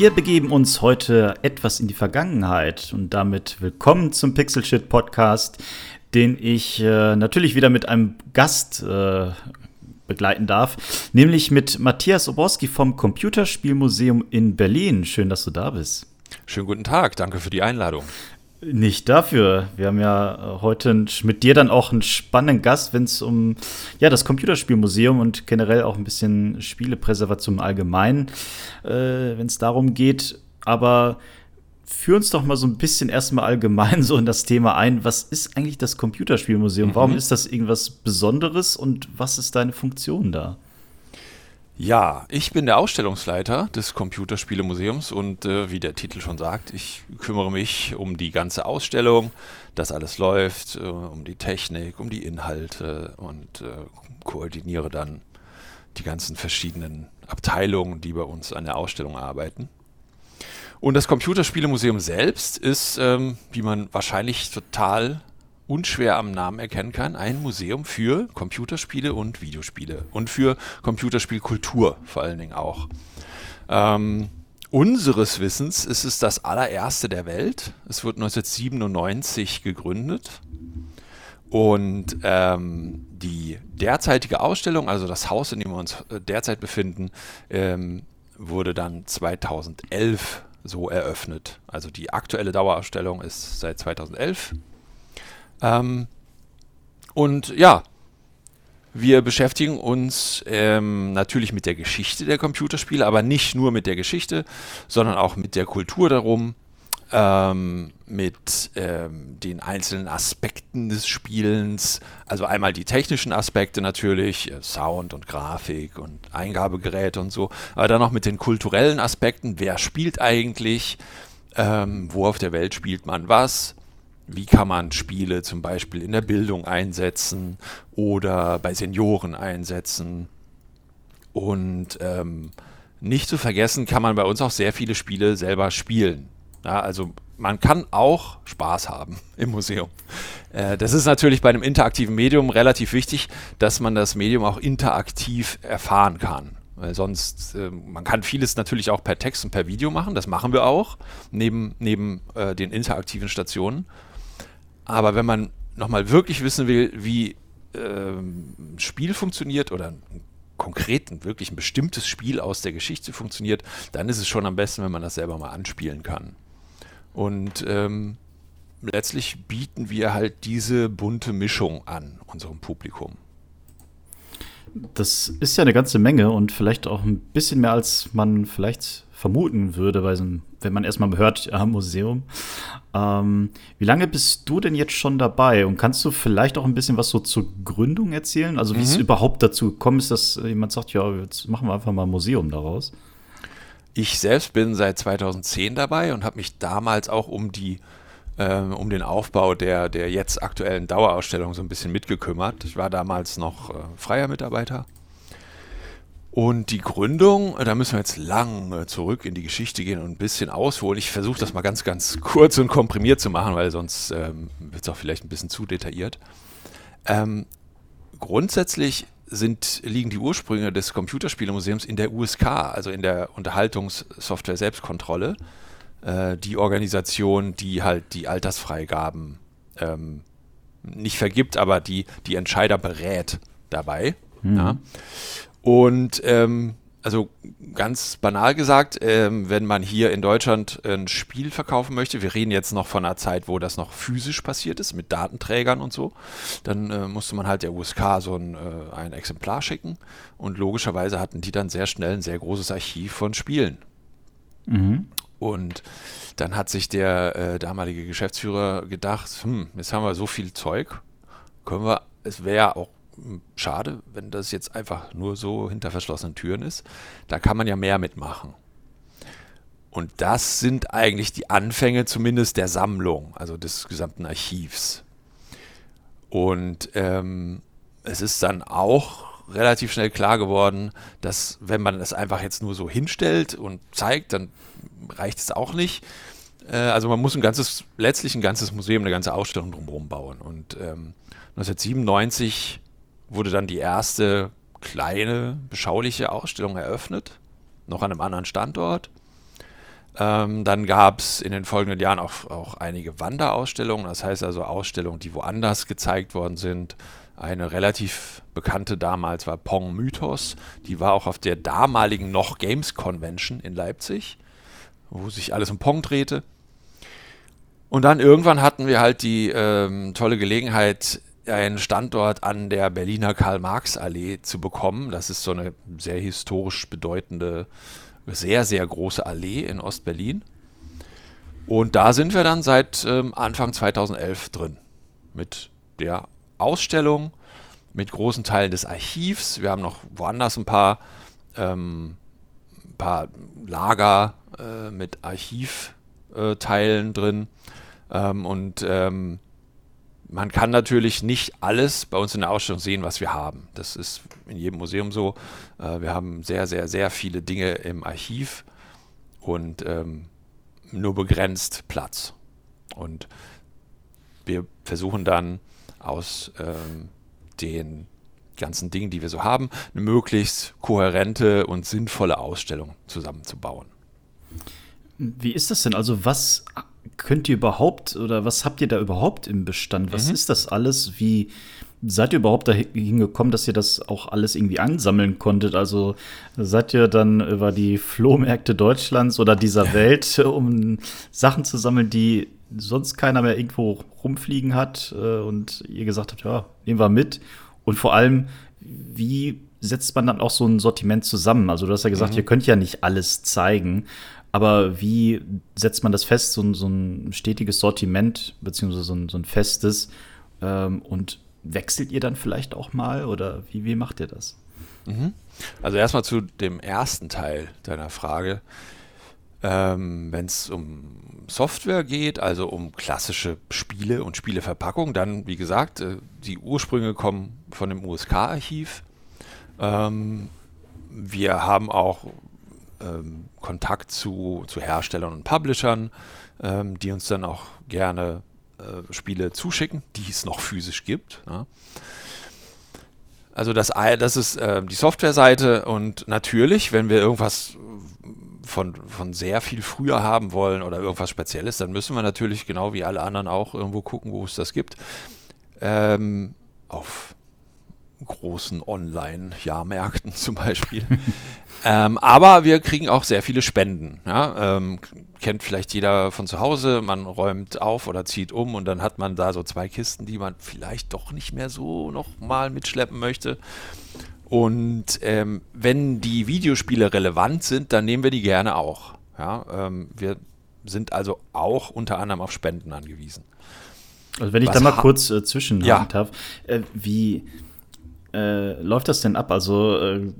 Wir begeben uns heute etwas in die Vergangenheit und damit willkommen zum Pixel Shit Podcast, den ich äh, natürlich wieder mit einem Gast äh, begleiten darf, nämlich mit Matthias Oborski vom Computerspielmuseum in Berlin. Schön, dass du da bist. Schönen guten Tag, danke für die Einladung. Nicht dafür. Wir haben ja äh, heute mit dir dann auch einen spannenden Gast, wenn es um ja, das Computerspielmuseum und generell auch ein bisschen Spielepräservation im Allgemeinen, äh, wenn es darum geht. Aber führ uns doch mal so ein bisschen erstmal allgemein so in das Thema ein. Was ist eigentlich das Computerspielmuseum? Mhm. Warum ist das irgendwas Besonderes und was ist deine Funktion da? Ja, ich bin der Ausstellungsleiter des Computerspielemuseums und äh, wie der Titel schon sagt, ich kümmere mich um die ganze Ausstellung, dass alles läuft, äh, um die Technik, um die Inhalte und äh, koordiniere dann die ganzen verschiedenen Abteilungen, die bei uns an der Ausstellung arbeiten. Und das Computerspielemuseum selbst ist, ähm, wie man wahrscheinlich total unschwer am Namen erkennen kann, ein Museum für Computerspiele und Videospiele und für Computerspielkultur vor allen Dingen auch. Ähm, unseres Wissens ist es das allererste der Welt. Es wurde 1997 gegründet. Und ähm, die derzeitige Ausstellung, also das Haus, in dem wir uns äh, derzeit befinden, ähm, wurde dann 2011 so eröffnet. Also die aktuelle Dauerausstellung ist seit 2011 ähm, und ja, wir beschäftigen uns ähm, natürlich mit der Geschichte der Computerspiele, aber nicht nur mit der Geschichte, sondern auch mit der Kultur darum, ähm, mit ähm, den einzelnen Aspekten des Spielens. Also einmal die technischen Aspekte natürlich, äh, Sound und Grafik und Eingabegeräte und so, aber dann auch mit den kulturellen Aspekten. Wer spielt eigentlich? Ähm, wo auf der Welt spielt man was? Wie kann man Spiele zum Beispiel in der Bildung einsetzen oder bei Senioren einsetzen. Und ähm, nicht zu vergessen kann man bei uns auch sehr viele Spiele selber spielen. Ja, also man kann auch Spaß haben im Museum. Äh, das ist natürlich bei einem interaktiven Medium relativ wichtig, dass man das Medium auch interaktiv erfahren kann. Weil sonst, äh, man kann vieles natürlich auch per Text und per Video machen, das machen wir auch, neben, neben äh, den interaktiven Stationen. Aber wenn man nochmal wirklich wissen will, wie ähm, ein Spiel funktioniert oder ein konkreten, wirklich ein bestimmtes Spiel aus der Geschichte funktioniert, dann ist es schon am besten, wenn man das selber mal anspielen kann. Und ähm, letztlich bieten wir halt diese bunte Mischung an unserem Publikum. Das ist ja eine ganze Menge und vielleicht auch ein bisschen mehr, als man vielleicht vermuten würde, bei so einem, wenn man erstmal hört, ja, Museum. Ähm, wie lange bist du denn jetzt schon dabei? Und kannst du vielleicht auch ein bisschen was so zur Gründung erzählen? Also wie mhm. es überhaupt dazu gekommen ist, dass jemand sagt, ja, jetzt machen wir einfach mal ein Museum daraus. Ich selbst bin seit 2010 dabei und habe mich damals auch um die ähm, um den Aufbau der, der jetzt aktuellen Dauerausstellung so ein bisschen mitgekümmert. Ich war damals noch äh, freier Mitarbeiter und die Gründung, äh, da müssen wir jetzt lang äh, zurück in die Geschichte gehen und ein bisschen ausholen. Ich versuche das mal ganz, ganz kurz und komprimiert zu machen, weil sonst ähm, wird es auch vielleicht ein bisschen zu detailliert. Ähm, grundsätzlich sind, liegen die Ursprünge des Computerspielemuseums in der USK, also in der Unterhaltungssoftware Selbstkontrolle. Äh, die Organisation, die halt die Altersfreigaben ähm, nicht vergibt, aber die die Entscheider berät dabei. Mhm. Ja. Und ähm, also ganz banal gesagt, ähm, wenn man hier in Deutschland ein Spiel verkaufen möchte, wir reden jetzt noch von einer Zeit, wo das noch physisch passiert ist, mit Datenträgern und so, dann äh, musste man halt der USK so ein, äh, ein Exemplar schicken und logischerweise hatten die dann sehr schnell ein sehr großes Archiv von Spielen. Mhm. Und dann hat sich der äh, damalige Geschäftsführer gedacht, hm, jetzt haben wir so viel Zeug, können wir, es wäre ja auch schade, wenn das jetzt einfach nur so hinter verschlossenen Türen ist. Da kann man ja mehr mitmachen. Und das sind eigentlich die Anfänge zumindest der Sammlung, also des gesamten Archivs. Und ähm, es ist dann auch relativ schnell klar geworden, dass wenn man es einfach jetzt nur so hinstellt und zeigt, dann reicht es auch nicht. Äh, also man muss ein ganzes, letztlich ein ganzes Museum, eine ganze Ausstellung drumherum bauen. Und ähm, 1997 wurde dann die erste kleine, beschauliche Ausstellung eröffnet, noch an einem anderen Standort. Ähm, dann gab es in den folgenden Jahren auch, auch einige Wanderausstellungen, das heißt also Ausstellungen, die woanders gezeigt worden sind. Eine relativ bekannte damals war Pong Mythos, die war auch auf der damaligen noch Games Convention in Leipzig, wo sich alles um Pong drehte. Und dann irgendwann hatten wir halt die ähm, tolle Gelegenheit, einen Standort an der Berliner Karl-Marx-Allee zu bekommen. Das ist so eine sehr historisch bedeutende, sehr, sehr große Allee in Ostberlin. Und da sind wir dann seit ähm, Anfang 2011 drin. Mit der Ausstellung, mit großen Teilen des Archivs. Wir haben noch woanders ein paar, ähm, ein paar Lager äh, mit Archivteilen drin. Ähm, und ähm, man kann natürlich nicht alles bei uns in der Ausstellung sehen, was wir haben. Das ist in jedem Museum so. Äh, wir haben sehr, sehr, sehr viele Dinge im Archiv und ähm, nur begrenzt Platz. Und wir versuchen dann aus ähm, den ganzen Dingen, die wir so haben, eine möglichst kohärente und sinnvolle Ausstellung zusammenzubauen. Wie ist das denn? Also was könnt ihr überhaupt oder was habt ihr da überhaupt im Bestand? Was mhm. ist das alles? Wie seid ihr überhaupt dahin gekommen, dass ihr das auch alles irgendwie ansammeln konntet? Also seid ihr dann über die Flohmärkte Deutschlands oder dieser Welt, um Sachen zu sammeln, die sonst keiner mehr irgendwo rumfliegen hat äh, und ihr gesagt habt, ja, nehmen wir mit. Und vor allem, wie setzt man dann auch so ein Sortiment zusammen? Also du hast ja gesagt, mhm. ihr könnt ja nicht alles zeigen. Aber wie setzt man das fest, so, so ein stetiges Sortiment, beziehungsweise so ein, so ein festes? Ähm, und wechselt ihr dann vielleicht auch mal oder wie, wie macht ihr das? Mhm. Also erstmal zu dem ersten Teil deiner Frage. Ähm, Wenn es um Software geht, also um klassische Spiele und Spieleverpackung, dann, wie gesagt, äh, die Ursprünge kommen von dem USK-Archiv. Ähm, wir haben auch ähm, Kontakt zu, zu Herstellern und Publishern, ähm, die uns dann auch gerne äh, Spiele zuschicken, die es noch physisch gibt. Ja. Also das, das ist äh, die Softwareseite und natürlich, wenn wir irgendwas von, von sehr viel früher haben wollen oder irgendwas Spezielles, dann müssen wir natürlich genau wie alle anderen auch irgendwo gucken, wo es das gibt. Ähm, auf großen Online-Jahrmärkten zum Beispiel. ähm, aber wir kriegen auch sehr viele Spenden. Ja? Ähm, kennt vielleicht jeder von zu Hause, man räumt auf oder zieht um und dann hat man da so zwei Kisten, die man vielleicht doch nicht mehr so nochmal mitschleppen möchte. Und ähm, wenn die Videospiele relevant sind, dann nehmen wir die gerne auch. Ja? Ähm, wir sind also auch unter anderem auf Spenden angewiesen. Also wenn ich Was da mal kurz äh, zwischenhaken ja. darf, äh, wie äh, läuft das denn ab? Also äh,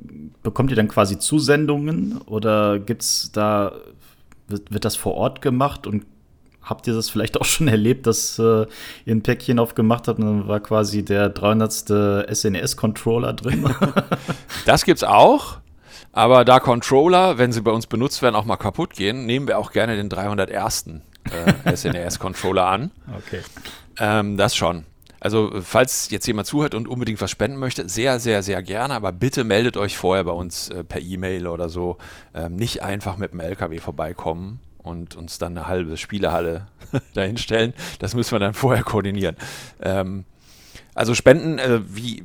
bekommt ihr dann quasi Zusendungen oder gibt's da, wird, wird das vor Ort gemacht und habt ihr das vielleicht auch schon erlebt, dass äh, ihr ein Päckchen aufgemacht habt und dann war quasi der 300. SNES-Controller drin? das gibt's auch. Aber da Controller, wenn sie bei uns benutzt werden, auch mal kaputt gehen, nehmen wir auch gerne den 301. Äh, SNES-Controller an. Okay. Ähm, das schon. Also, falls jetzt jemand zuhört und unbedingt was spenden möchte, sehr, sehr, sehr gerne, aber bitte meldet euch vorher bei uns äh, per E-Mail oder so. Ähm, nicht einfach mit dem LKW vorbeikommen und uns dann eine halbe Spielehalle dahinstellen. Das müssen wir dann vorher koordinieren. Ähm, also Spenden, äh, wie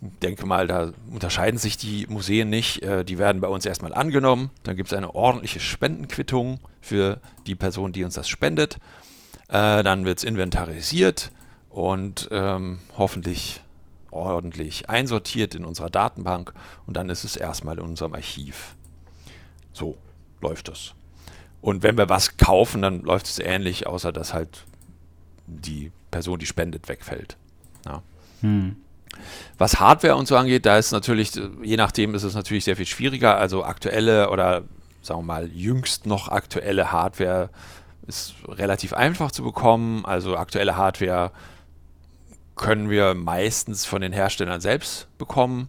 denke mal, da unterscheiden sich die Museen nicht. Äh, die werden bei uns erstmal angenommen. Dann gibt es eine ordentliche Spendenquittung für die Person, die uns das spendet. Äh, dann wird es inventarisiert und ähm, hoffentlich ordentlich einsortiert in unserer Datenbank und dann ist es erstmal in unserem Archiv. So läuft das. Und wenn wir was kaufen, dann läuft es ähnlich, außer dass halt die Person, die spendet, wegfällt. Ja. Hm. Was Hardware und so angeht, da ist natürlich, je nachdem ist es natürlich sehr viel schwieriger. Also aktuelle oder sagen wir mal, jüngst noch aktuelle Hardware ist relativ einfach zu bekommen. Also aktuelle Hardware können wir meistens von den Herstellern selbst bekommen.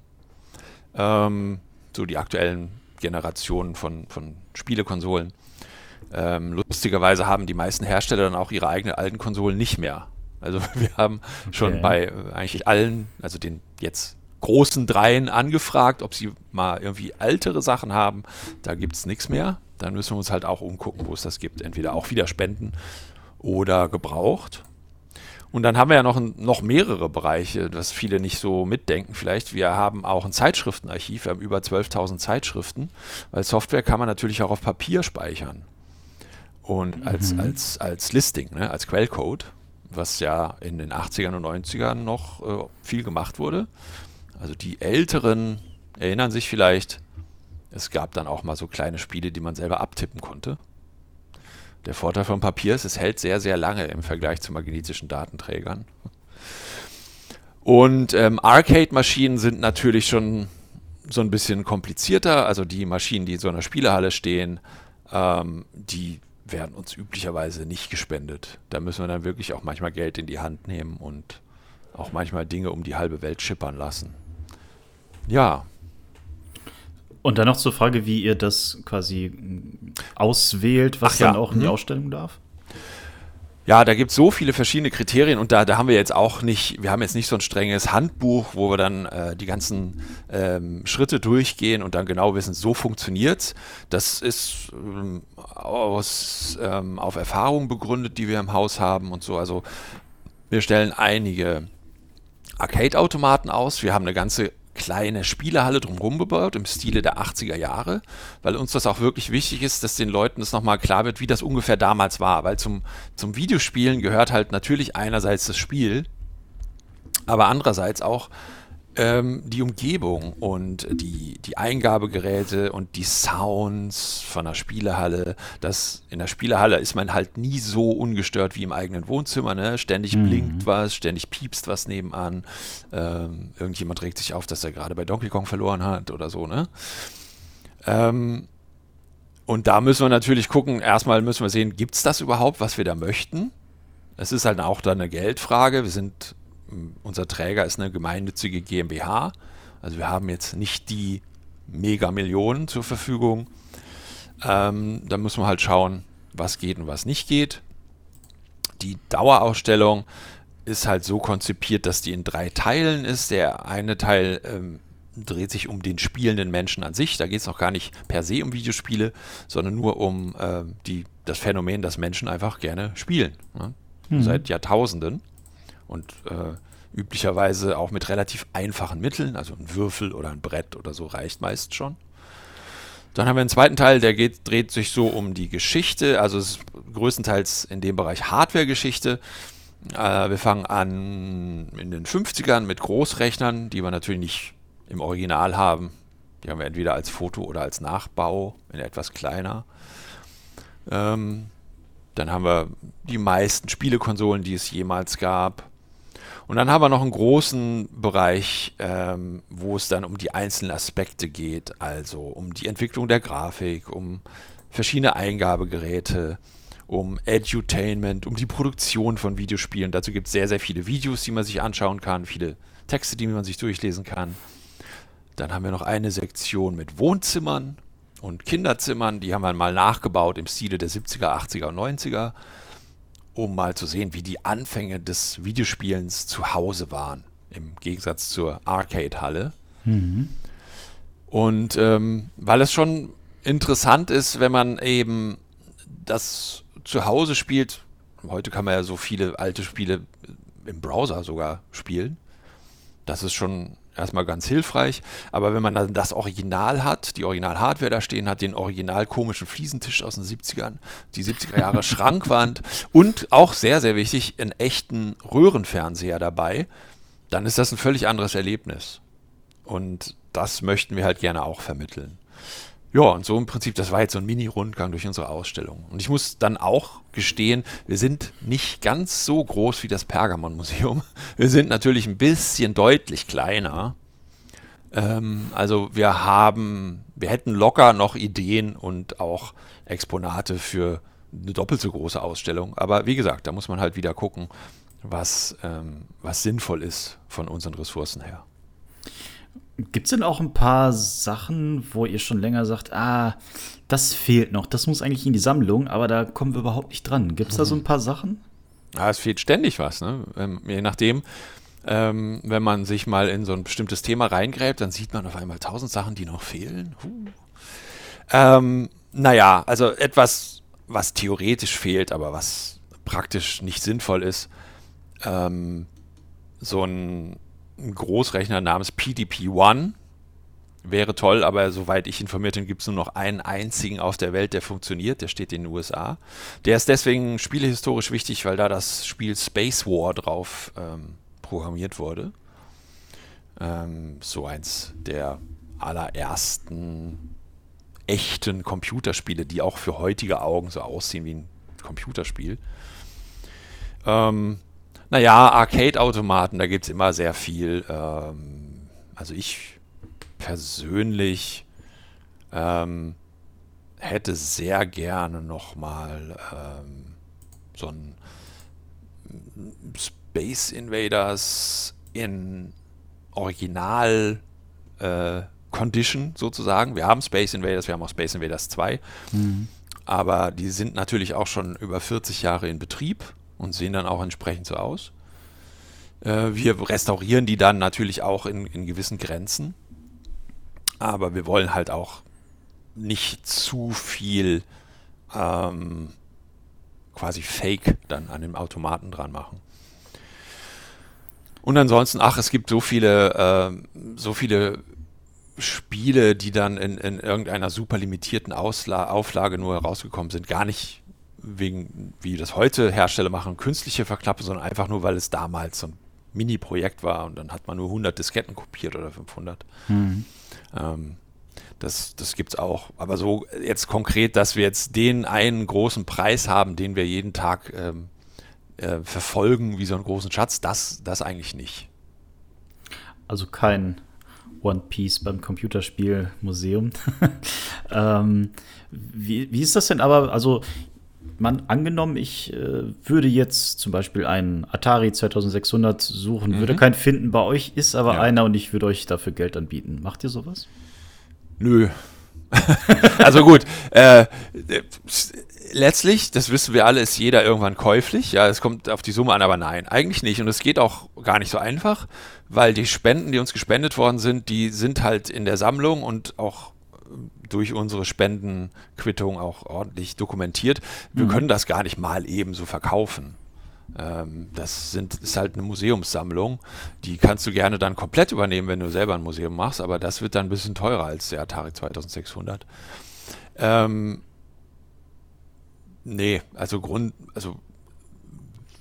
Ähm, so die aktuellen Generationen von, von Spielekonsolen. Ähm, lustigerweise haben die meisten Hersteller dann auch ihre eigenen alten Konsolen nicht mehr. Also wir haben okay. schon bei eigentlich allen, also den jetzt großen Dreien angefragt, ob sie mal irgendwie ältere Sachen haben. Da gibt es nichts mehr. Dann müssen wir uns halt auch umgucken, wo es das gibt. Entweder auch wieder spenden oder gebraucht. Und dann haben wir ja noch, noch mehrere Bereiche, was viele nicht so mitdenken vielleicht. Wir haben auch ein Zeitschriftenarchiv, wir haben über 12.000 Zeitschriften, weil Software kann man natürlich auch auf Papier speichern. Und als, mhm. als, als Listing, ne, als Quellcode, was ja in den 80ern und 90ern noch äh, viel gemacht wurde. Also die Älteren erinnern sich vielleicht, es gab dann auch mal so kleine Spiele, die man selber abtippen konnte. Der Vorteil von Papier ist, es hält sehr, sehr lange im Vergleich zu magnetischen Datenträgern. Und ähm, Arcade-Maschinen sind natürlich schon so ein bisschen komplizierter. Also die Maschinen, die in so einer Spielehalle stehen, ähm, die werden uns üblicherweise nicht gespendet. Da müssen wir dann wirklich auch manchmal Geld in die Hand nehmen und auch manchmal Dinge um die halbe Welt schippern lassen. Ja. Und dann noch zur Frage, wie ihr das quasi auswählt, was Ach dann ja. auch in die mhm. Ausstellung darf? Ja, da gibt es so viele verschiedene Kriterien und da, da haben wir jetzt auch nicht, wir haben jetzt nicht so ein strenges Handbuch, wo wir dann äh, die ganzen ähm, Schritte durchgehen und dann genau wissen, so funktioniert Das ist ähm, aus, ähm, auf Erfahrungen begründet, die wir im Haus haben und so. Also wir stellen einige Arcade-Automaten aus. Wir haben eine ganze kleine Spielehalle drumherum gebaut im Stile der 80er Jahre, weil uns das auch wirklich wichtig ist, dass den Leuten es nochmal klar wird, wie das ungefähr damals war. Weil zum, zum Videospielen gehört halt natürlich einerseits das Spiel, aber andererseits auch ähm, die Umgebung und die, die Eingabegeräte und die Sounds von der Spielehalle. Das, in der Spielehalle ist man halt nie so ungestört wie im eigenen Wohnzimmer. Ne? Ständig mhm. blinkt was, ständig piepst was nebenan. Ähm, irgendjemand regt sich auf, dass er gerade bei Donkey Kong verloren hat oder so. Ne? Ähm, und da müssen wir natürlich gucken, erstmal müssen wir sehen, gibt es das überhaupt, was wir da möchten? Es ist halt auch dann eine Geldfrage. Wir sind unser Träger ist eine gemeinnützige GmbH. Also wir haben jetzt nicht die Mega-Millionen zur Verfügung. Ähm, da müssen wir halt schauen, was geht und was nicht geht. Die Dauerausstellung ist halt so konzipiert, dass die in drei Teilen ist. Der eine Teil ähm, dreht sich um den spielenden Menschen an sich. Da geht es noch gar nicht per se um Videospiele, sondern nur um äh, die, das Phänomen, dass Menschen einfach gerne spielen. Ne? Mhm. Seit Jahrtausenden und äh, üblicherweise auch mit relativ einfachen Mitteln, also ein Würfel oder ein Brett oder so reicht meist schon. Dann haben wir einen zweiten Teil, der geht, dreht sich so um die Geschichte, also es ist größtenteils in dem Bereich Hardware-Geschichte. Äh, wir fangen an in den 50ern mit Großrechnern, die wir natürlich nicht im Original haben. Die haben wir entweder als Foto oder als Nachbau in etwas kleiner. Ähm, dann haben wir die meisten Spielekonsolen, die es jemals gab. Und dann haben wir noch einen großen Bereich, ähm, wo es dann um die einzelnen Aspekte geht, also um die Entwicklung der Grafik, um verschiedene Eingabegeräte, um Edutainment, um die Produktion von Videospielen. Dazu gibt es sehr, sehr viele Videos, die man sich anschauen kann, viele Texte, die man sich durchlesen kann. Dann haben wir noch eine Sektion mit Wohnzimmern und Kinderzimmern, die haben wir mal nachgebaut im Stile der 70er, 80er und 90er um mal zu sehen, wie die Anfänge des Videospielens zu Hause waren, im Gegensatz zur Arcade-Halle. Mhm. Und ähm, weil es schon interessant ist, wenn man eben das zu Hause spielt, heute kann man ja so viele alte Spiele im Browser sogar spielen, das ist schon erstmal ganz hilfreich. Aber wenn man dann das Original hat, die Original-Hardware da stehen hat, den original komischen Fliesentisch aus den 70ern, die 70er Jahre Schrankwand und auch sehr, sehr wichtig, einen echten Röhrenfernseher dabei, dann ist das ein völlig anderes Erlebnis. Und das möchten wir halt gerne auch vermitteln. Ja, und so im Prinzip, das war jetzt so ein Mini-Rundgang durch unsere Ausstellung. Und ich muss dann auch gestehen, wir sind nicht ganz so groß wie das Pergamon-Museum. Wir sind natürlich ein bisschen deutlich kleiner. Ähm, also wir haben wir hätten locker noch Ideen und auch Exponate für eine doppelt so große Ausstellung. Aber wie gesagt, da muss man halt wieder gucken, was, ähm, was sinnvoll ist von unseren Ressourcen her. Gibt es denn auch ein paar Sachen, wo ihr schon länger sagt, ah, das fehlt noch, das muss eigentlich in die Sammlung, aber da kommen wir überhaupt nicht dran. Gibt es da so ein paar Sachen? Ja, es fehlt ständig was, ne? Ähm, je nachdem, ähm, wenn man sich mal in so ein bestimmtes Thema reingräbt, dann sieht man auf einmal tausend Sachen, die noch fehlen. Huh. Ähm, naja, also etwas, was theoretisch fehlt, aber was praktisch nicht sinnvoll ist. Ähm, so ein, Großrechner namens PDP-1 wäre toll, aber soweit ich informiert bin, gibt es nur noch einen einzigen aus der Welt, der funktioniert. Der steht in den USA. Der ist deswegen spielehistorisch wichtig, weil da das Spiel Space War drauf ähm, programmiert wurde. Ähm, so eins der allerersten echten Computerspiele, die auch für heutige Augen so aussehen wie ein Computerspiel. Ähm, naja, Arcade-Automaten, da gibt es immer sehr viel. Ähm, also ich persönlich ähm, hätte sehr gerne nochmal ähm, so ein Space Invaders in Original äh, Condition sozusagen. Wir haben Space Invaders, wir haben auch Space Invaders 2, mhm. aber die sind natürlich auch schon über 40 Jahre in Betrieb und sehen dann auch entsprechend so aus. Äh, wir restaurieren die dann natürlich auch in, in gewissen Grenzen, aber wir wollen halt auch nicht zu viel ähm, quasi Fake dann an dem Automaten dran machen. Und ansonsten, ach, es gibt so viele, äh, so viele Spiele, die dann in, in irgendeiner super limitierten Ausla Auflage nur herausgekommen sind, gar nicht wegen, wie das heute Hersteller machen, künstliche Verklappe, sondern einfach nur, weil es damals so ein Mini-Projekt war und dann hat man nur 100 Disketten kopiert oder 500. Mhm. Ähm, das das gibt es auch. Aber so jetzt konkret, dass wir jetzt den einen großen Preis haben, den wir jeden Tag ähm, äh, verfolgen wie so einen großen Schatz, das, das eigentlich nicht. Also kein One Piece beim Computerspielmuseum. ähm, wie, wie ist das denn aber? Also, man angenommen, ich äh, würde jetzt zum Beispiel einen Atari 2600 suchen, mhm. würde keinen finden. Bei euch ist aber ja. einer und ich würde euch dafür Geld anbieten. Macht ihr sowas? Nö. also gut, äh, letztlich, das wissen wir alle, ist jeder irgendwann käuflich. Ja, es kommt auf die Summe an, aber nein, eigentlich nicht. Und es geht auch gar nicht so einfach, weil die Spenden, die uns gespendet worden sind, die sind halt in der Sammlung und auch durch unsere Spendenquittung auch ordentlich dokumentiert. Wir mhm. können das gar nicht mal eben so verkaufen. Ähm, das sind, ist halt eine Museumssammlung. Die kannst du gerne dann komplett übernehmen, wenn du selber ein Museum machst, aber das wird dann ein bisschen teurer als der Atari 2600. Ähm, Nee, also Grund, also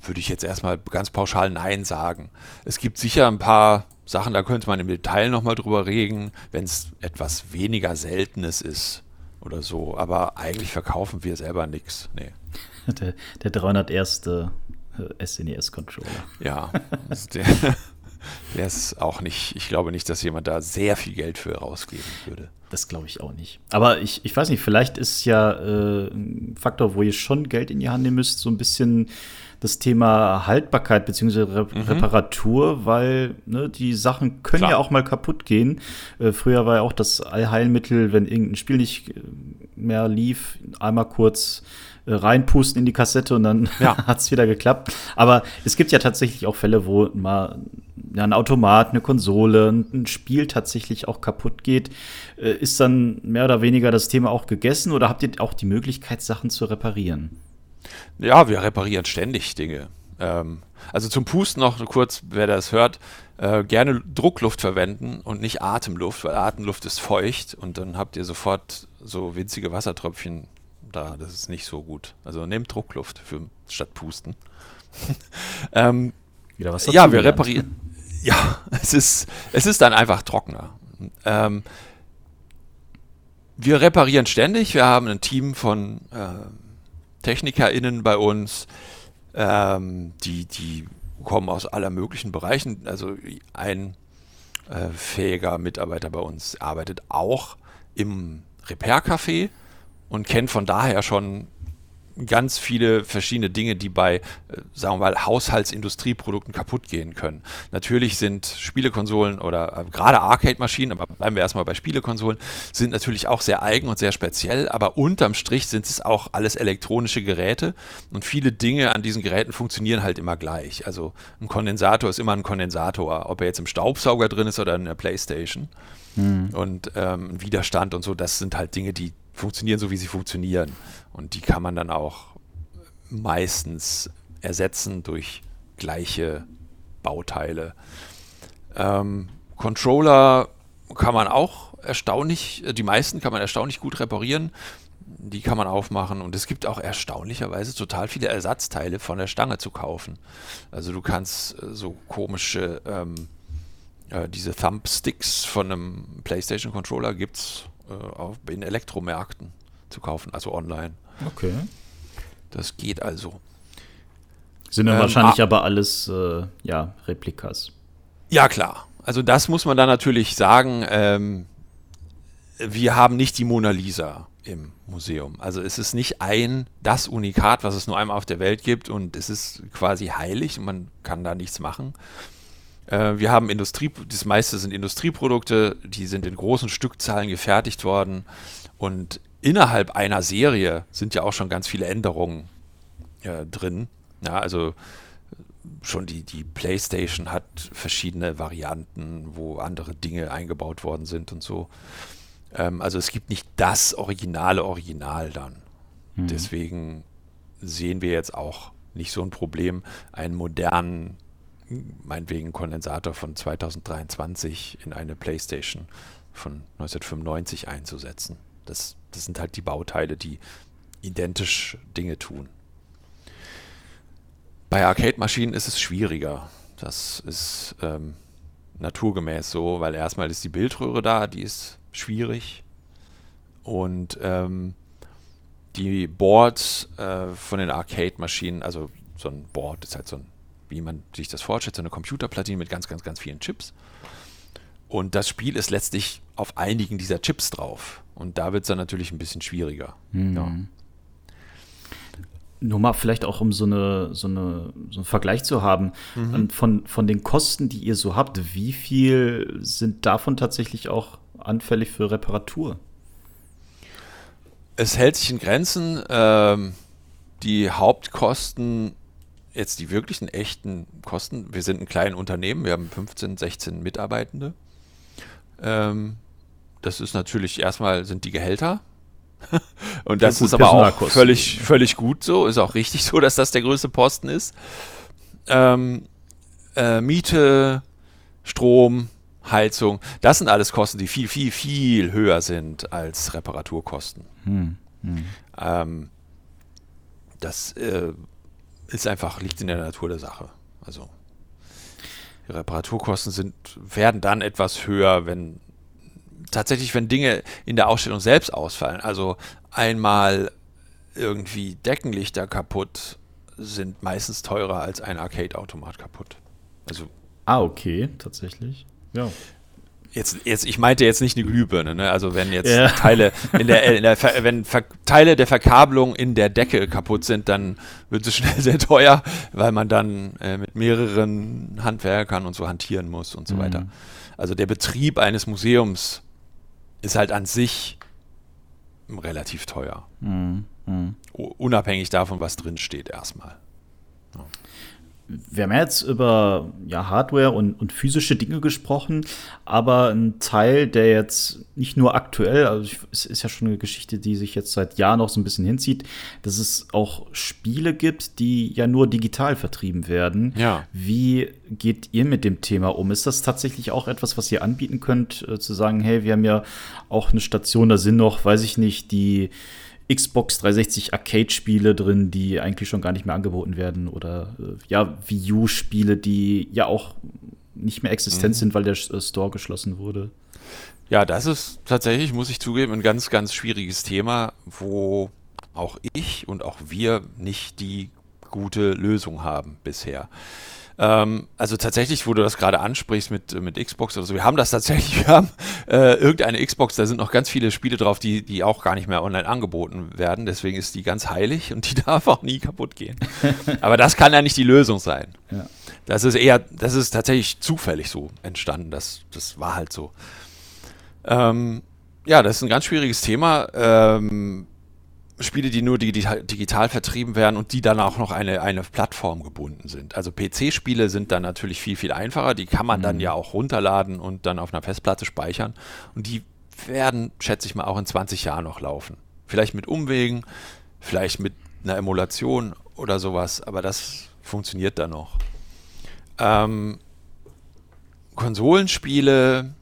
würde ich jetzt erstmal ganz pauschal Nein sagen. Es gibt sicher ein paar Sachen, da könnte man im Detail nochmal drüber reden, wenn es etwas weniger Seltenes ist oder so. Aber eigentlich verkaufen wir selber nichts. Nee. Der, der 301. SNES-Controller. Ja, der, der ist auch nicht, ich glaube nicht, dass jemand da sehr viel Geld für rausgeben würde. Das glaube ich auch nicht. Aber ich, ich weiß nicht, vielleicht ist ja äh, ein Faktor, wo ihr schon Geld in die Hand nehmen müsst, so ein bisschen das Thema Haltbarkeit bzw. Re mhm. Reparatur, weil ne, die Sachen können Klar. ja auch mal kaputt gehen. Äh, früher war ja auch das Allheilmittel, wenn irgendein Spiel nicht mehr lief, einmal kurz äh, reinpusten in die Kassette und dann ja. hat es wieder geklappt. Aber es gibt ja tatsächlich auch Fälle, wo mal ja, ein Automat, eine Konsole, ein Spiel tatsächlich auch kaputt geht. Äh, ist dann mehr oder weniger das Thema auch gegessen oder habt ihr auch die Möglichkeit, Sachen zu reparieren? Ja, wir reparieren ständig Dinge. Ähm, also zum Pusten noch kurz, wer das hört, äh, gerne Druckluft verwenden und nicht Atemluft, weil Atemluft ist feucht und dann habt ihr sofort so winzige Wassertröpfchen da. Das ist nicht so gut. Also nehmt Druckluft für, statt Pusten. ähm, Wieder was ja, wir reparieren. Ja, es ist, es ist dann einfach trockener. Ähm, wir reparieren ständig. Wir haben ein Team von äh, TechnikerInnen bei uns, ähm, die, die kommen aus aller möglichen Bereichen. Also ein äh, fähiger Mitarbeiter bei uns arbeitet auch im Repair-Café und kennt von daher schon ganz viele verschiedene Dinge, die bei, äh, sagen wir mal, Haushaltsindustrieprodukten kaputt gehen können. Natürlich sind Spielekonsolen oder äh, gerade Arcade-Maschinen, aber bleiben wir erstmal bei Spielekonsolen, sind natürlich auch sehr eigen und sehr speziell, aber unterm Strich sind es auch alles elektronische Geräte und viele Dinge an diesen Geräten funktionieren halt immer gleich. Also ein Kondensator ist immer ein Kondensator, ob er jetzt im Staubsauger drin ist oder in der Playstation. Hm. Und ähm, Widerstand und so, das sind halt Dinge, die funktionieren so, wie sie funktionieren. Und die kann man dann auch meistens ersetzen durch gleiche Bauteile. Ähm, Controller kann man auch erstaunlich, die meisten kann man erstaunlich gut reparieren. Die kann man aufmachen und es gibt auch erstaunlicherweise total viele Ersatzteile von der Stange zu kaufen. Also du kannst äh, so komische, ähm, äh, diese Thumbsticks von einem PlayStation Controller gibt es äh, in Elektromärkten zu kaufen, also online. Okay. Das geht also. Sind dann ähm, wahrscheinlich ah, aber alles äh, ja, Replikas. Ja, klar. Also das muss man dann natürlich sagen. Ähm, wir haben nicht die Mona Lisa im Museum. Also es ist nicht ein, das Unikat, was es nur einmal auf der Welt gibt und es ist quasi heilig und man kann da nichts machen. Äh, wir haben Industrie, das meiste sind Industrieprodukte, die sind in großen Stückzahlen gefertigt worden und innerhalb einer Serie sind ja auch schon ganz viele Änderungen äh, drin. Ja, also schon die, die PlayStation hat verschiedene Varianten, wo andere Dinge eingebaut worden sind und so. Ähm, also es gibt nicht das originale Original dann. Mhm. Deswegen sehen wir jetzt auch nicht so ein Problem, einen modernen, meinetwegen Kondensator von 2023 in eine PlayStation von 1995 einzusetzen. Das das sind halt die Bauteile, die identisch Dinge tun. Bei Arcade-Maschinen ist es schwieriger. Das ist ähm, naturgemäß so, weil erstmal ist die Bildröhre da, die ist schwierig. Und ähm, die Boards äh, von den Arcade-Maschinen, also so ein Board ist halt so ein, wie man sich das vorstellt, so eine Computerplatine mit ganz, ganz, ganz vielen Chips. Und das Spiel ist letztlich auf einigen dieser Chips drauf. Und da wird es dann natürlich ein bisschen schwieriger. Mhm. Ja. Nur mal vielleicht auch, um so, eine, so, eine, so einen Vergleich zu haben, mhm. von, von den Kosten, die ihr so habt, wie viel sind davon tatsächlich auch anfällig für Reparatur? Es hält sich in Grenzen. Ähm, die Hauptkosten, jetzt die wirklichen echten Kosten, wir sind ein kleines Unternehmen, wir haben 15, 16 Mitarbeitende. Ähm, das ist natürlich erstmal sind die Gehälter. Und das ja, gut, ist aber auch völlig, völlig gut so. Ist auch richtig so, dass das der größte Posten ist. Ähm, äh, Miete, Strom, Heizung, das sind alles Kosten, die viel, viel, viel höher sind als Reparaturkosten. Hm, hm. Ähm, das äh, ist einfach, liegt in der Natur der Sache. Also die Reparaturkosten sind, werden dann etwas höher, wenn tatsächlich, wenn Dinge in der Ausstellung selbst ausfallen, also einmal irgendwie Deckenlichter kaputt, sind meistens teurer als ein Arcade-Automat kaputt. Also. Ah, okay, tatsächlich. Ja. Jetzt, jetzt, ich meinte jetzt nicht eine Glühbirne, ne? Also wenn jetzt ja. Teile in der, in der wenn Ver Teile der Verkabelung in der Decke kaputt sind, dann wird es schnell sehr teuer, weil man dann äh, mit mehreren Handwerkern und so hantieren muss und so mhm. weiter. Also der Betrieb eines Museums ist halt an sich relativ teuer. Mhm. Mhm. Unabhängig davon, was drin steht erstmal. Wir haben jetzt über ja, Hardware und, und, physische Dinge gesprochen, aber ein Teil, der jetzt nicht nur aktuell, also es ist ja schon eine Geschichte, die sich jetzt seit Jahren noch so ein bisschen hinzieht, dass es auch Spiele gibt, die ja nur digital vertrieben werden. Ja. Wie geht ihr mit dem Thema um? Ist das tatsächlich auch etwas, was ihr anbieten könnt, äh, zu sagen, hey, wir haben ja auch eine Station, da sind noch, weiß ich nicht, die Xbox 360 Arcade-Spiele drin, die eigentlich schon gar nicht mehr angeboten werden oder äh, ja, Wii U-Spiele, die ja auch nicht mehr existent mhm. sind, weil der äh, Store geschlossen wurde. Ja, das ist tatsächlich, muss ich zugeben, ein ganz, ganz schwieriges Thema, wo auch ich und auch wir nicht die gute Lösung haben bisher. Ähm, also tatsächlich, wo du das gerade ansprichst mit, mit Xbox oder so, wir haben das tatsächlich, wir haben äh, irgendeine Xbox, da sind noch ganz viele Spiele drauf, die, die auch gar nicht mehr online angeboten werden. Deswegen ist die ganz heilig und die darf auch nie kaputt gehen. Aber das kann ja nicht die Lösung sein. Ja. Das ist eher, das ist tatsächlich zufällig so entstanden. Das, das war halt so. Ähm, ja, das ist ein ganz schwieriges Thema. Ähm, Spiele, die nur digital, digital, vertrieben werden und die dann auch noch eine, eine Plattform gebunden sind. Also PC-Spiele sind dann natürlich viel, viel einfacher. Die kann man mhm. dann ja auch runterladen und dann auf einer Festplatte speichern. Und die werden, schätze ich mal, auch in 20 Jahren noch laufen. Vielleicht mit Umwegen, vielleicht mit einer Emulation oder sowas, aber das funktioniert dann noch. Ähm, Konsolenspiele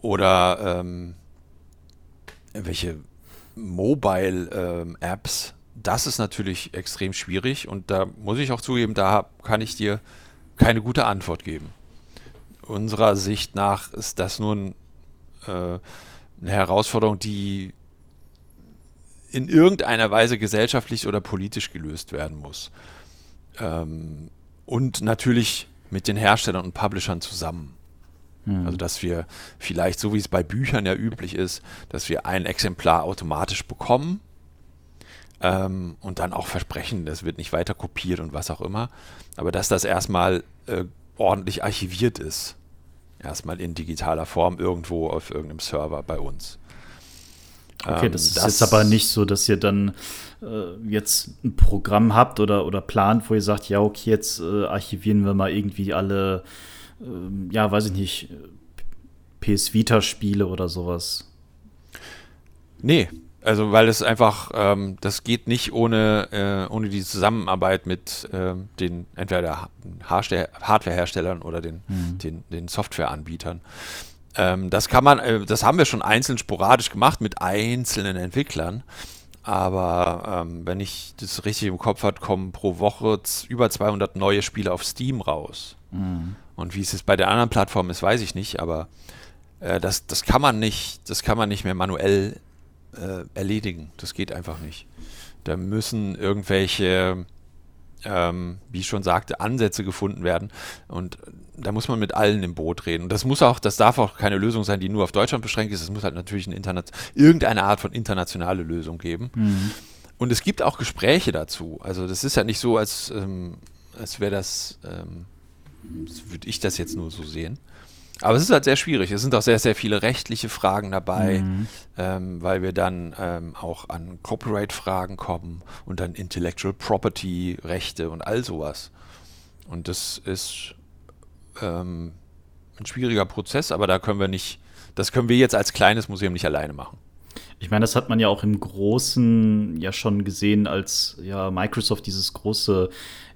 oder ähm, welche Mobile-Apps, ähm, das ist natürlich extrem schwierig und da muss ich auch zugeben, da kann ich dir keine gute Antwort geben. Unserer Sicht nach ist das nur ein, äh, eine Herausforderung, die in irgendeiner Weise gesellschaftlich oder politisch gelöst werden muss. Ähm, und natürlich mit den Herstellern und Publishern zusammen. Mhm. Also dass wir vielleicht, so wie es bei Büchern ja üblich ist, dass wir ein Exemplar automatisch bekommen ähm, und dann auch versprechen, das wird nicht weiter kopiert und was auch immer. Aber dass das erstmal äh, ordentlich archiviert ist. Erstmal in digitaler Form irgendwo auf irgendeinem Server bei uns. Okay, das ähm, ist das jetzt aber nicht so, dass ihr dann äh, jetzt ein Programm habt oder, oder plant, wo ihr sagt, ja, okay, jetzt äh, archivieren wir mal irgendwie alle ähm, ja, weiß ich nicht, PS Vita-Spiele oder sowas. Nee, also weil es einfach, ähm, das geht nicht ohne, äh, ohne die Zusammenarbeit mit äh, den entweder Hardware-Herstellern oder den, mhm. den, den Softwareanbietern. Ähm, das kann man, äh, das haben wir schon einzeln sporadisch gemacht mit einzelnen Entwicklern. Aber ähm, wenn ich das richtig im Kopf habe, kommen pro Woche über 200 neue Spiele auf Steam raus. Mhm. Und wie es jetzt bei der anderen Plattform ist, weiß ich nicht, aber äh, das, das kann man nicht, das kann man nicht mehr manuell äh, erledigen. Das geht einfach nicht. Da müssen irgendwelche, ähm, wie ich schon sagte, Ansätze gefunden werden. Und da muss man mit allen im Boot reden. Und das muss auch, das darf auch keine Lösung sein, die nur auf Deutschland beschränkt ist. Es muss halt natürlich irgendeine Art von internationale Lösung geben. Mhm. Und es gibt auch Gespräche dazu. Also das ist ja nicht so, als, ähm, als wäre das ähm, würde ich das jetzt nur so sehen. Aber es ist halt sehr schwierig. Es sind auch sehr, sehr viele rechtliche Fragen dabei, mhm. ähm, weil wir dann ähm, auch an Copyright-Fragen kommen und dann Intellectual Property-Rechte und all sowas. Und das ist ähm, ein schwieriger Prozess, aber da können wir nicht, das können wir jetzt als kleines Museum nicht alleine machen. Ich meine, das hat man ja auch im Großen ja schon gesehen, als ja Microsoft dieses große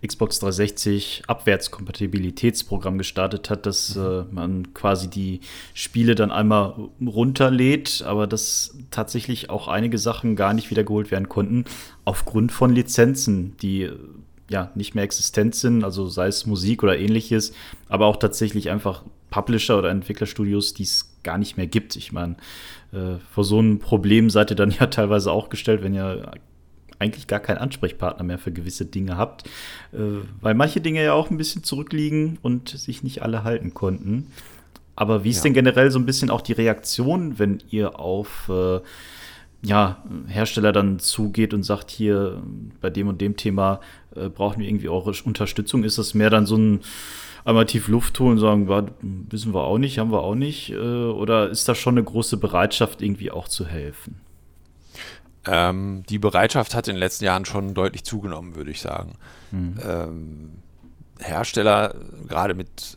Xbox 360 Abwärtskompatibilitätsprogramm gestartet hat, dass mhm. äh, man quasi die Spiele dann einmal runterlädt, aber dass tatsächlich auch einige Sachen gar nicht wiedergeholt werden konnten, aufgrund von Lizenzen, die ja nicht mehr existent sind, also sei es Musik oder ähnliches, aber auch tatsächlich einfach Publisher oder Entwicklerstudios, die es gar nicht mehr gibt. Ich meine, äh, vor so einem Problem seid ihr dann ja teilweise auch gestellt, wenn ihr eigentlich gar keinen Ansprechpartner mehr für gewisse Dinge habt, äh, weil manche Dinge ja auch ein bisschen zurückliegen und sich nicht alle halten konnten. Aber wie ist ja. denn generell so ein bisschen auch die Reaktion, wenn ihr auf äh, ja, Hersteller dann zugeht und sagt, hier bei dem und dem Thema äh, brauchen wir irgendwie eure Unterstützung? Ist das mehr dann so ein einmal tief Luft holen und sagen, war, wissen wir auch nicht, haben wir auch nicht? Äh, oder ist da schon eine große Bereitschaft, irgendwie auch zu helfen? Ähm, die Bereitschaft hat in den letzten Jahren schon deutlich zugenommen, würde ich sagen. Hm. Ähm, Hersteller, gerade mit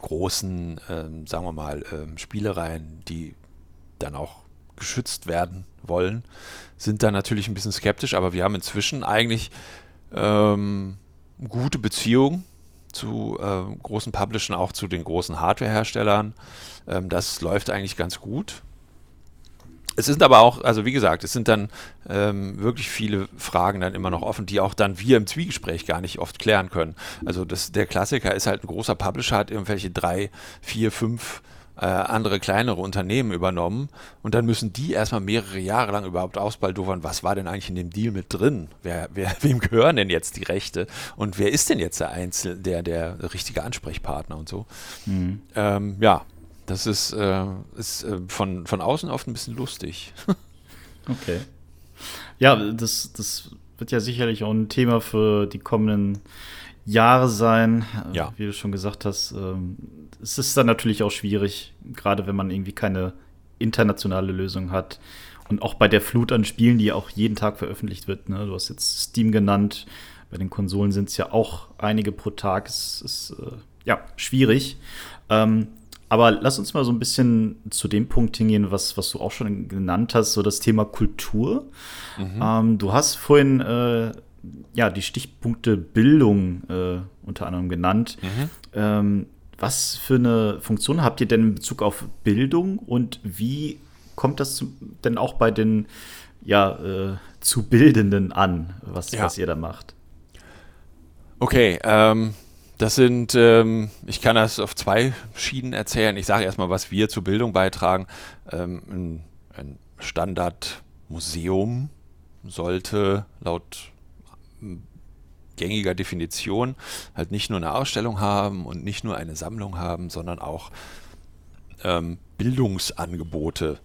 großen, ähm, sagen wir mal, ähm, Spielereien, die dann auch geschützt werden wollen, sind da natürlich ein bisschen skeptisch, aber wir haben inzwischen eigentlich ähm, gute Beziehungen zu äh, großen Publishern, auch zu den großen Hardware-Herstellern. Ähm, das läuft eigentlich ganz gut. Es sind aber auch, also wie gesagt, es sind dann ähm, wirklich viele Fragen dann immer noch offen, die auch dann wir im Zwiegespräch gar nicht oft klären können. Also das, der Klassiker ist halt ein großer Publisher, hat irgendwelche drei, vier, fünf äh, andere kleinere Unternehmen übernommen und dann müssen die erstmal mehrere Jahre lang überhaupt ausbaldowern, was war denn eigentlich in dem Deal mit drin? Wer, wer, wem gehören denn jetzt die Rechte und wer ist denn jetzt der Einzel, der, der richtige Ansprechpartner und so? Mhm. Ähm, ja, das ist, äh, ist äh, von, von außen oft ein bisschen lustig. okay. Ja, das, das wird ja sicherlich auch ein Thema für die kommenden Jahre sein. Ja. Wie du schon gesagt hast, ähm, es ist dann natürlich auch schwierig, gerade wenn man irgendwie keine internationale Lösung hat. Und auch bei der Flut an Spielen, die auch jeden Tag veröffentlicht wird. Ne? Du hast jetzt Steam genannt. Bei den Konsolen sind es ja auch einige pro Tag. Es ist äh, ja schwierig. Ähm, aber lass uns mal so ein bisschen zu dem Punkt hingehen, was, was du auch schon genannt hast, so das Thema Kultur. Mhm. Ähm, du hast vorhin äh, ja die Stichpunkte Bildung äh, unter anderem genannt. Mhm. Ähm, was für eine Funktion habt ihr denn in Bezug auf Bildung und wie kommt das denn auch bei den ja, äh, zu Bildenden an, was, ja. was ihr da macht? Okay, ähm, das sind, ähm, ich kann das auf zwei Schienen erzählen. Ich sage erstmal, was wir zur Bildung beitragen. Ähm, ein, ein Standardmuseum sollte laut gängiger Definition halt nicht nur eine Ausstellung haben und nicht nur eine Sammlung haben, sondern auch ähm, Bildungsangebote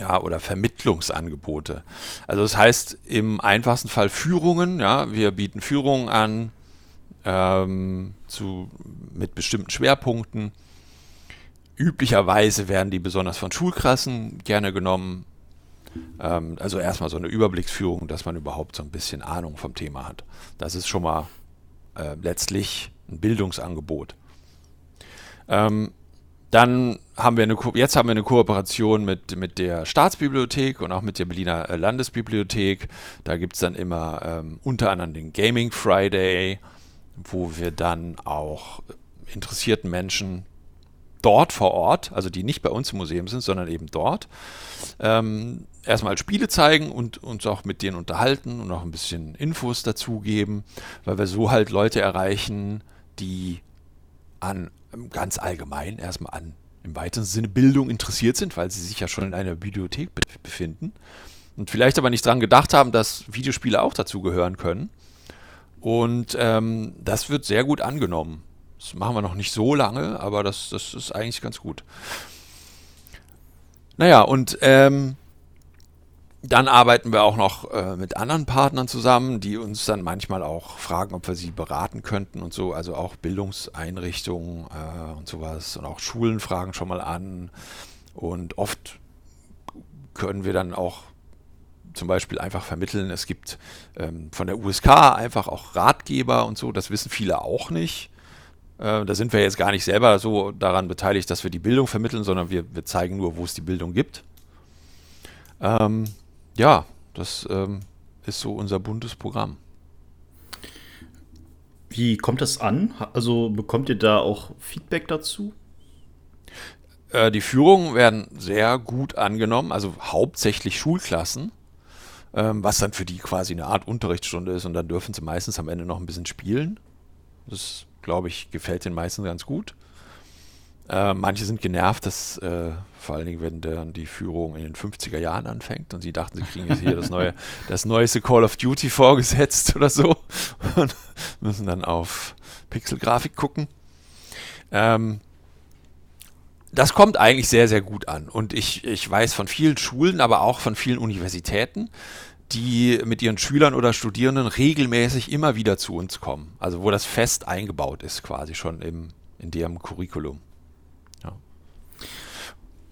ja, oder Vermittlungsangebote. Also das heißt im einfachsten Fall Führungen, ja, wir bieten Führungen an ähm, zu, mit bestimmten Schwerpunkten. Üblicherweise werden die besonders von Schulklassen gerne genommen, ähm, also erstmal so eine Überblicksführung, dass man überhaupt so ein bisschen Ahnung vom Thema hat. Das ist schon mal äh, letztlich ein Bildungsangebot. Ähm, dann haben wir eine, jetzt haben wir eine Kooperation mit, mit der Staatsbibliothek und auch mit der Berliner äh, Landesbibliothek. Da gibt es dann immer ähm, unter anderem den Gaming Friday, wo wir dann auch interessierten Menschen dort vor Ort, also die nicht bei uns im Museum sind, sondern eben dort, ähm, erstmal Spiele zeigen und uns auch mit denen unterhalten und auch ein bisschen Infos dazugeben, weil wir so halt Leute erreichen, die an ganz allgemein erstmal an im weiteren Sinne Bildung interessiert sind, weil sie sich ja schon in einer Bibliothek befinden und vielleicht aber nicht dran gedacht haben, dass Videospiele auch dazu gehören können. Und ähm, das wird sehr gut angenommen. Das machen wir noch nicht so lange, aber das, das ist eigentlich ganz gut. Naja, und ähm, dann arbeiten wir auch noch äh, mit anderen Partnern zusammen, die uns dann manchmal auch fragen, ob wir sie beraten könnten und so. Also auch Bildungseinrichtungen äh, und sowas. Und auch Schulen fragen schon mal an. Und oft können wir dann auch zum Beispiel einfach vermitteln. Es gibt ähm, von der USK einfach auch Ratgeber und so. Das wissen viele auch nicht. Äh, da sind wir jetzt gar nicht selber so daran beteiligt, dass wir die Bildung vermitteln, sondern wir, wir zeigen nur, wo es die Bildung gibt. Ähm, ja, das ähm, ist so unser buntes Programm. Wie kommt das an? Also bekommt ihr da auch Feedback dazu? Äh, die Führungen werden sehr gut angenommen, also hauptsächlich Schulklassen, ähm, was dann für die quasi eine Art Unterrichtsstunde ist und dann dürfen sie meistens am Ende noch ein bisschen spielen. Das glaube ich, gefällt den meisten ganz gut. Äh, manche sind genervt, dass äh, vor allen Dingen, wenn dann die Führung in den 50er Jahren anfängt und sie dachten, sie kriegen jetzt hier das neue, das neueste Call of Duty vorgesetzt oder so und müssen dann auf Pixelgrafik gucken. Ähm, das kommt eigentlich sehr, sehr gut an. Und ich, ich weiß von vielen Schulen, aber auch von vielen Universitäten, die mit ihren Schülern oder Studierenden regelmäßig immer wieder zu uns kommen. Also wo das fest eingebaut ist, quasi schon im, in deren Curriculum. Ja.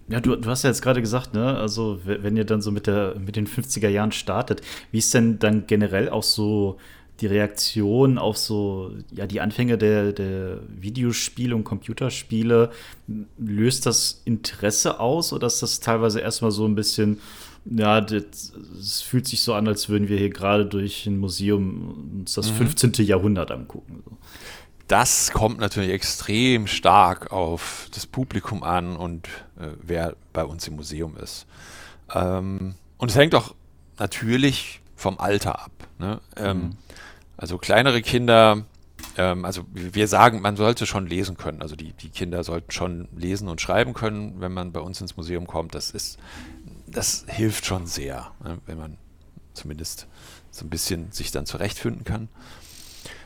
Ja, du, du hast ja jetzt gerade gesagt, ne, also wenn ihr dann so mit, der, mit den 50er Jahren startet, wie ist denn dann generell auch so die Reaktion auf so, ja, die Anfänge der, der Videospiele und Computerspiele? Löst das Interesse aus oder ist das teilweise erstmal so ein bisschen, ja, es fühlt sich so an, als würden wir hier gerade durch ein Museum uns das mhm. 15. Jahrhundert angucken. Das kommt natürlich extrem stark auf das Publikum an und äh, wer bei uns im Museum ist. Ähm, und es hängt auch natürlich vom Alter ab. Ne? Ähm, mhm. Also kleinere Kinder ähm, also wir sagen, man sollte schon lesen können. Also die, die Kinder sollten schon lesen und schreiben können, wenn man bei uns ins Museum kommt. Das ist, das hilft schon sehr, ne, wenn man zumindest so ein bisschen sich dann zurechtfinden kann.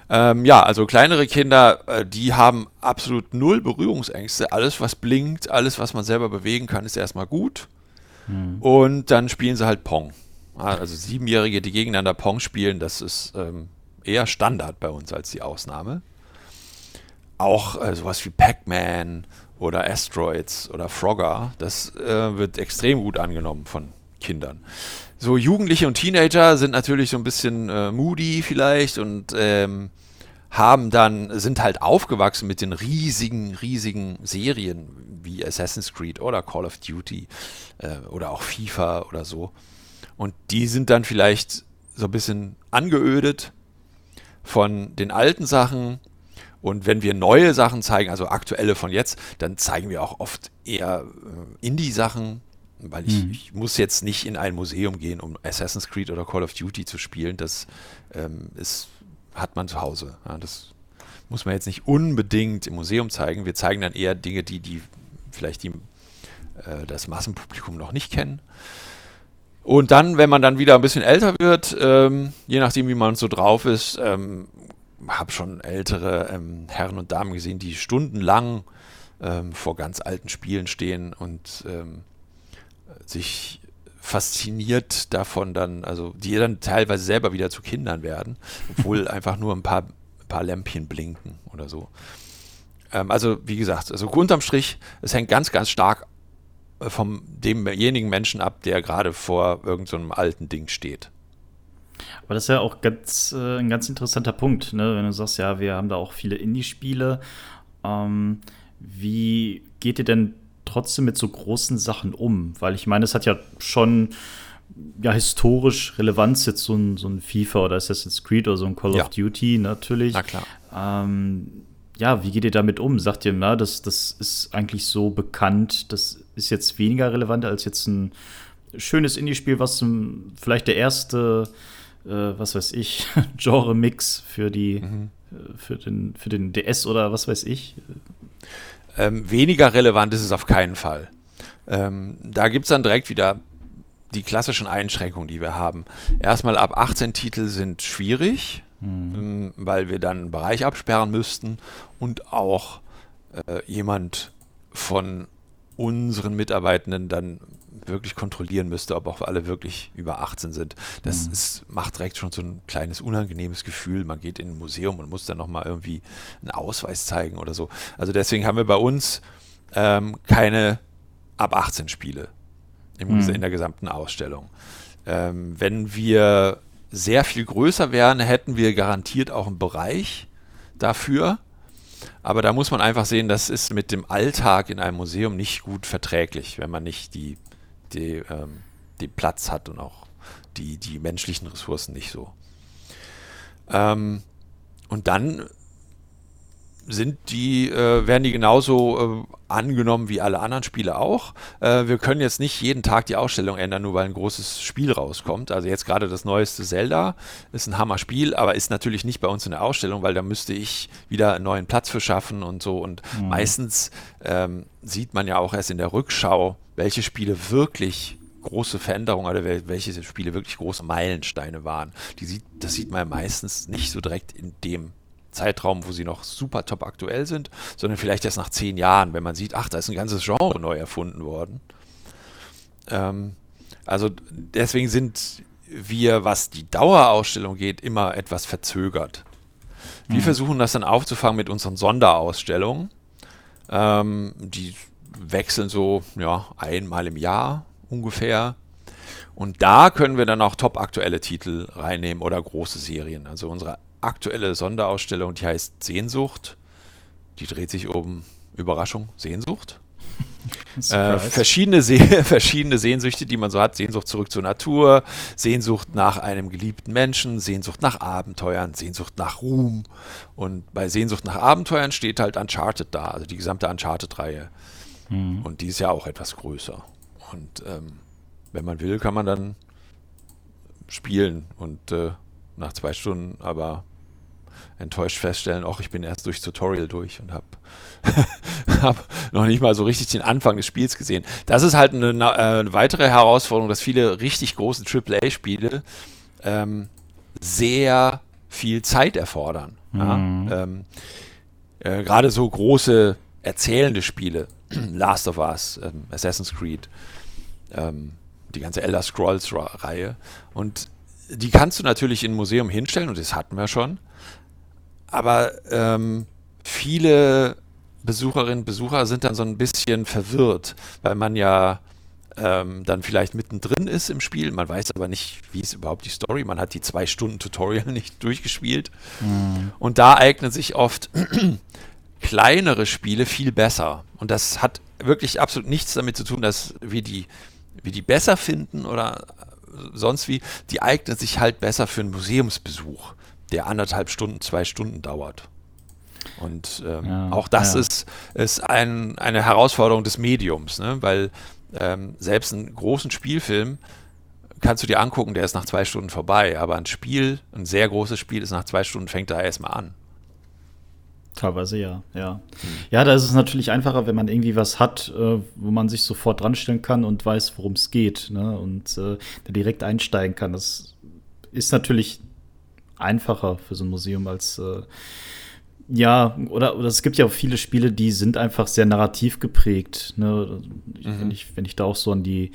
Ähm, ja, also kleinere Kinder, äh, die haben absolut null Berührungsängste. Alles, was blinkt, alles, was man selber bewegen kann, ist erstmal gut. Hm. Und dann spielen sie halt Pong. Also Siebenjährige, die gegeneinander Pong spielen, das ist ähm, eher Standard bei uns als die Ausnahme. Auch äh, sowas wie Pac-Man oder Asteroids oder Frogger, das äh, wird extrem gut angenommen von Kindern. So Jugendliche und Teenager sind natürlich so ein bisschen äh, moody vielleicht und ähm, haben dann, sind halt aufgewachsen mit den riesigen, riesigen Serien wie Assassin's Creed oder Call of Duty äh, oder auch FIFA oder so. Und die sind dann vielleicht so ein bisschen angeödet von den alten Sachen. Und wenn wir neue Sachen zeigen, also aktuelle von jetzt, dann zeigen wir auch oft eher äh, Indie-Sachen, weil ich, mhm. ich, muss jetzt nicht in ein Museum gehen, um Assassin's Creed oder Call of Duty zu spielen. Das ähm, ist, hat man zu Hause. Ja, das muss man jetzt nicht unbedingt im Museum zeigen. Wir zeigen dann eher Dinge, die, die vielleicht die, äh, das Massenpublikum noch nicht kennen. Und dann, wenn man dann wieder ein bisschen älter wird, ähm, je nachdem, wie man so drauf ist, ähm, habe schon ältere ähm, Herren und Damen gesehen, die stundenlang ähm, vor ganz alten Spielen stehen und ähm, sich fasziniert davon dann, also die dann teilweise selber wieder zu Kindern werden, obwohl einfach nur ein paar, ein paar Lämpchen blinken oder so. Ähm, also wie gesagt, also unterm Strich, es hängt ganz, ganz stark vom demjenigen Menschen ab, der gerade vor irgendeinem so alten Ding steht. Aber das ist ja auch ganz, äh, ein ganz interessanter Punkt, ne? wenn du sagst, ja, wir haben da auch viele Indie-Spiele. Ähm, wie geht ihr denn trotzdem mit so großen Sachen um? Weil ich meine, es hat ja schon ja, historisch Relevanz, jetzt so ein, so ein FIFA oder Assassin's Creed oder so ein Call ja. of Duty natürlich. Na klar. Ähm, ja, wie geht ihr damit um? Sagt ihr, na, das, das ist eigentlich so bekannt, das ist jetzt weniger relevant als jetzt ein schönes Indie-Spiel, was zum, vielleicht der erste, äh, was weiß ich, Genre-Mix für die, mhm. Äh, für, den, für den DS oder was weiß ich. Ähm, weniger relevant ist es auf keinen Fall. Ähm, da gibt es dann direkt wieder die klassischen Einschränkungen, die wir haben. Erstmal ab 18 Titel sind schwierig, mhm. weil wir dann einen Bereich absperren müssten und auch äh, jemand von unseren Mitarbeitenden dann wirklich kontrollieren müsste, ob auch alle wirklich über 18 sind. Das mhm. ist, macht direkt schon so ein kleines unangenehmes Gefühl. Man geht in ein Museum und muss dann nochmal irgendwie einen Ausweis zeigen oder so. Also deswegen haben wir bei uns ähm, keine ab 18 Spiele im, mhm. in der gesamten Ausstellung. Ähm, wenn wir sehr viel größer wären, hätten wir garantiert auch einen Bereich dafür. Aber da muss man einfach sehen, das ist mit dem Alltag in einem Museum nicht gut verträglich, wenn man nicht die, die, ähm, den Platz hat und auch die, die menschlichen Ressourcen nicht so. Ähm, und dann sind die, äh, werden die genauso äh, angenommen wie alle anderen Spiele auch. Äh, wir können jetzt nicht jeden Tag die Ausstellung ändern, nur weil ein großes Spiel rauskommt. Also jetzt gerade das neueste Zelda ist ein Hammer-Spiel, aber ist natürlich nicht bei uns in der Ausstellung, weil da müsste ich wieder einen neuen Platz für schaffen und so. Und mhm. meistens ähm, sieht man ja auch erst in der Rückschau, welche Spiele wirklich große Veränderungen oder welche Spiele wirklich große Meilensteine waren. Die sieht, das sieht man meistens nicht so direkt in dem Zeitraum, wo sie noch super top aktuell sind, sondern vielleicht erst nach zehn Jahren, wenn man sieht, ach, da ist ein ganzes Genre neu erfunden worden. Ähm, also deswegen sind wir, was die Dauerausstellung geht, immer etwas verzögert. Wir mhm. versuchen das dann aufzufangen mit unseren Sonderausstellungen. Ähm, die wechseln so ja, einmal im Jahr ungefähr. Und da können wir dann auch top aktuelle Titel reinnehmen oder große Serien. Also unsere aktuelle Sonderausstellung, die heißt Sehnsucht. Die dreht sich um Überraschung, Sehnsucht. äh, verschiedene, Se verschiedene Sehnsüchte, die man so hat. Sehnsucht zurück zur Natur, Sehnsucht nach einem geliebten Menschen, Sehnsucht nach Abenteuern, Sehnsucht nach Ruhm. Und bei Sehnsucht nach Abenteuern steht halt Uncharted da, also die gesamte Uncharted-Reihe. Mhm. Und die ist ja auch etwas größer. Und ähm, wenn man will, kann man dann spielen und äh, nach zwei Stunden aber enttäuscht feststellen, ach, ich bin erst durchs Tutorial durch und habe hab noch nicht mal so richtig den Anfang des Spiels gesehen. Das ist halt eine, eine weitere Herausforderung, dass viele richtig große AAA-Spiele ähm, sehr viel Zeit erfordern. Mhm. Ja? Ähm, äh, Gerade so große erzählende Spiele, Last of Us, ähm, Assassin's Creed, ähm, die ganze Elder Scrolls-Reihe. Und die kannst du natürlich in ein Museum hinstellen, und das hatten wir schon. Aber ähm, viele Besucherinnen und Besucher sind dann so ein bisschen verwirrt, weil man ja ähm, dann vielleicht mittendrin ist im Spiel. Man weiß aber nicht, wie ist überhaupt die Story. Man hat die zwei Stunden Tutorial nicht durchgespielt. Mhm. Und da eignen sich oft kleinere Spiele viel besser. Und das hat wirklich absolut nichts damit zu tun, dass wir die, wir die besser finden oder sonst wie. Die eignen sich halt besser für einen Museumsbesuch, der anderthalb Stunden, zwei Stunden dauert. Und ähm, ja, auch das ja. ist, ist ein, eine Herausforderung des Mediums, ne? weil ähm, selbst einen großen Spielfilm kannst du dir angucken, der ist nach zwei Stunden vorbei, aber ein Spiel, ein sehr großes Spiel ist nach zwei Stunden, fängt da erstmal an. Teilweise ja, ja. Ja, da ist es natürlich einfacher, wenn man irgendwie was hat, äh, wo man sich sofort dranstellen kann und weiß, worum es geht, ne? Und äh, direkt einsteigen kann. Das ist natürlich einfacher für so ein Museum als äh, ja, oder, oder es gibt ja auch viele Spiele, die sind einfach sehr narrativ geprägt. Ne? Mhm. Wenn, ich, wenn ich da auch so an die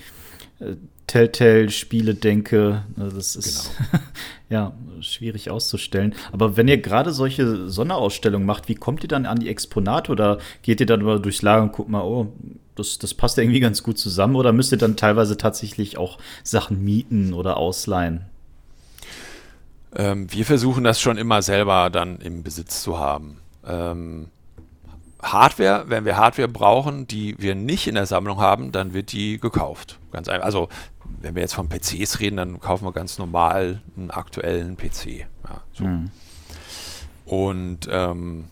äh, Telltale-Spiele denke, ne, das ist genau. ja schwierig auszustellen. Aber wenn ihr gerade solche Sonderausstellungen macht, wie kommt ihr dann an die Exponate oder geht ihr dann mal durchs Lager und guckt mal, oh, das, das passt ja irgendwie ganz gut zusammen oder müsst ihr dann teilweise tatsächlich auch Sachen mieten oder ausleihen? Ähm, wir versuchen das schon immer selber dann im Besitz zu haben. Ähm, Hardware, wenn wir Hardware brauchen, die wir nicht in der Sammlung haben, dann wird die gekauft. Ganz einfach. Also, wenn wir jetzt von PCs reden, dann kaufen wir ganz normal einen aktuellen PC. Ja, so. mhm. Und ähm,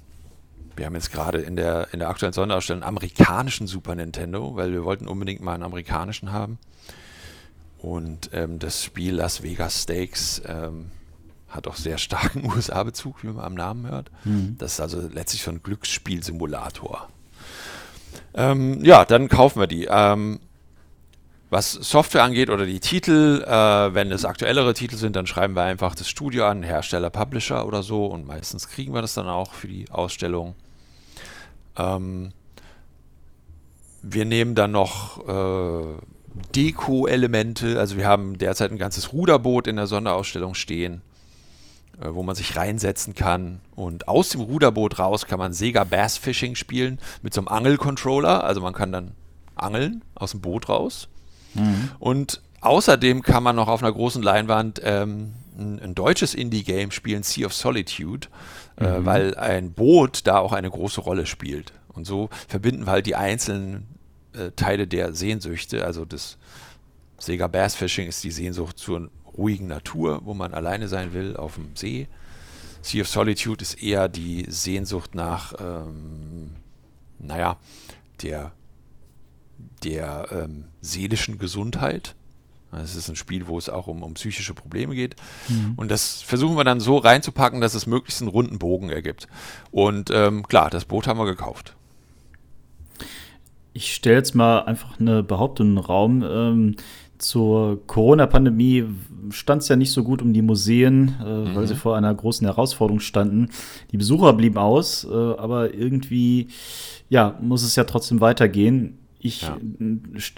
wir haben jetzt gerade in der, in der aktuellen Sonderausstellung einen amerikanischen Super Nintendo, weil wir wollten unbedingt mal einen amerikanischen haben. Und ähm, das Spiel Las Vegas Stakes ähm, hat auch sehr starken USA-Bezug, wie man am Namen hört. Mhm. Das ist also letztlich so ein Glücksspielsimulator. Ähm, ja, dann kaufen wir die. Ähm, was Software angeht oder die Titel, äh, wenn es aktuellere Titel sind, dann schreiben wir einfach das Studio an, Hersteller, Publisher oder so und meistens kriegen wir das dann auch für die Ausstellung. Ähm, wir nehmen dann noch äh, Deko-Elemente, also wir haben derzeit ein ganzes Ruderboot in der Sonderausstellung stehen. Äh, wo man sich reinsetzen kann. Und aus dem Ruderboot raus kann man Sega Bass Fishing spielen mit so einem Angelcontroller. Also man kann dann angeln aus dem Boot raus. Mhm. Und außerdem kann man noch auf einer großen Leinwand ähm, ein, ein, deutsches Indie-Game spielen, Sea of Solitude, äh, mhm. äh, weil ein Boot da auch eine große Rolle spielt. Und so verbinden wir halt die einzelnen äh, Teile der Sehnsüchte. Also das Sega Bass Fishing ist die Sehnsucht zur ruhigen Natur, wo man alleine sein will, auf dem See. Sea of Solitude ist eher die Sehnsucht nach, ähm, naja, der, der ähm, seelischen Gesundheit. Es ist ein Spiel, wo es auch um, um psychische Probleme geht. Mhm. Und das versuchen wir dann so reinzupacken, dass es möglichst einen runden Bogen ergibt. Und ähm, klar, das Boot haben wir gekauft. Ich stelle jetzt mal einfach eine Behauptung in den Raum. Ähm, zur Corona-Pandemie stand es ja nicht so gut um die Museen, äh, mhm. weil sie vor einer großen Herausforderung standen. Die Besucher blieben aus, äh, aber irgendwie ja, muss es ja trotzdem weitergehen. Ich ja.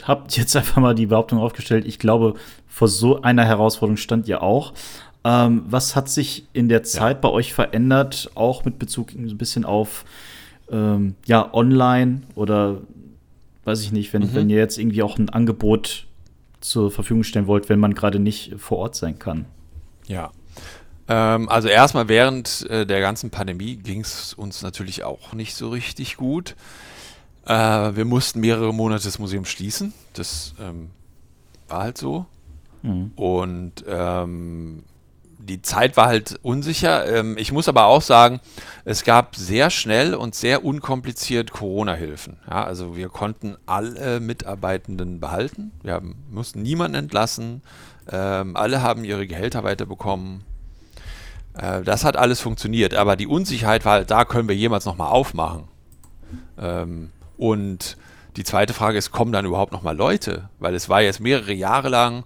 habe jetzt einfach mal die Behauptung aufgestellt, ich glaube, vor so einer Herausforderung stand ihr auch. Ähm, was hat sich in der Zeit ja. bei euch verändert, auch mit Bezug ein bisschen auf ähm, ja, online oder weiß ich nicht, wenn, mhm. wenn ihr jetzt irgendwie auch ein Angebot zur Verfügung stellen wollt, wenn man gerade nicht vor Ort sein kann? Ja. Ähm, also erstmal während äh, der ganzen Pandemie ging es uns natürlich auch nicht so richtig gut. Äh, wir mussten mehrere Monate das Museum schließen. Das ähm, war halt so. Mhm. Und ähm, die Zeit war halt unsicher. Ähm, ich muss aber auch sagen, es gab sehr schnell und sehr unkompliziert Corona-Hilfen. Ja, also wir konnten alle Mitarbeitenden behalten. Wir haben, mussten niemanden entlassen. Ähm, alle haben ihre Gehälter weiterbekommen. Äh, das hat alles funktioniert, aber die Unsicherheit war, da können wir jemals nochmal aufmachen. Ähm, und die zweite Frage ist, kommen dann überhaupt nochmal Leute? Weil es war jetzt mehrere Jahre lang,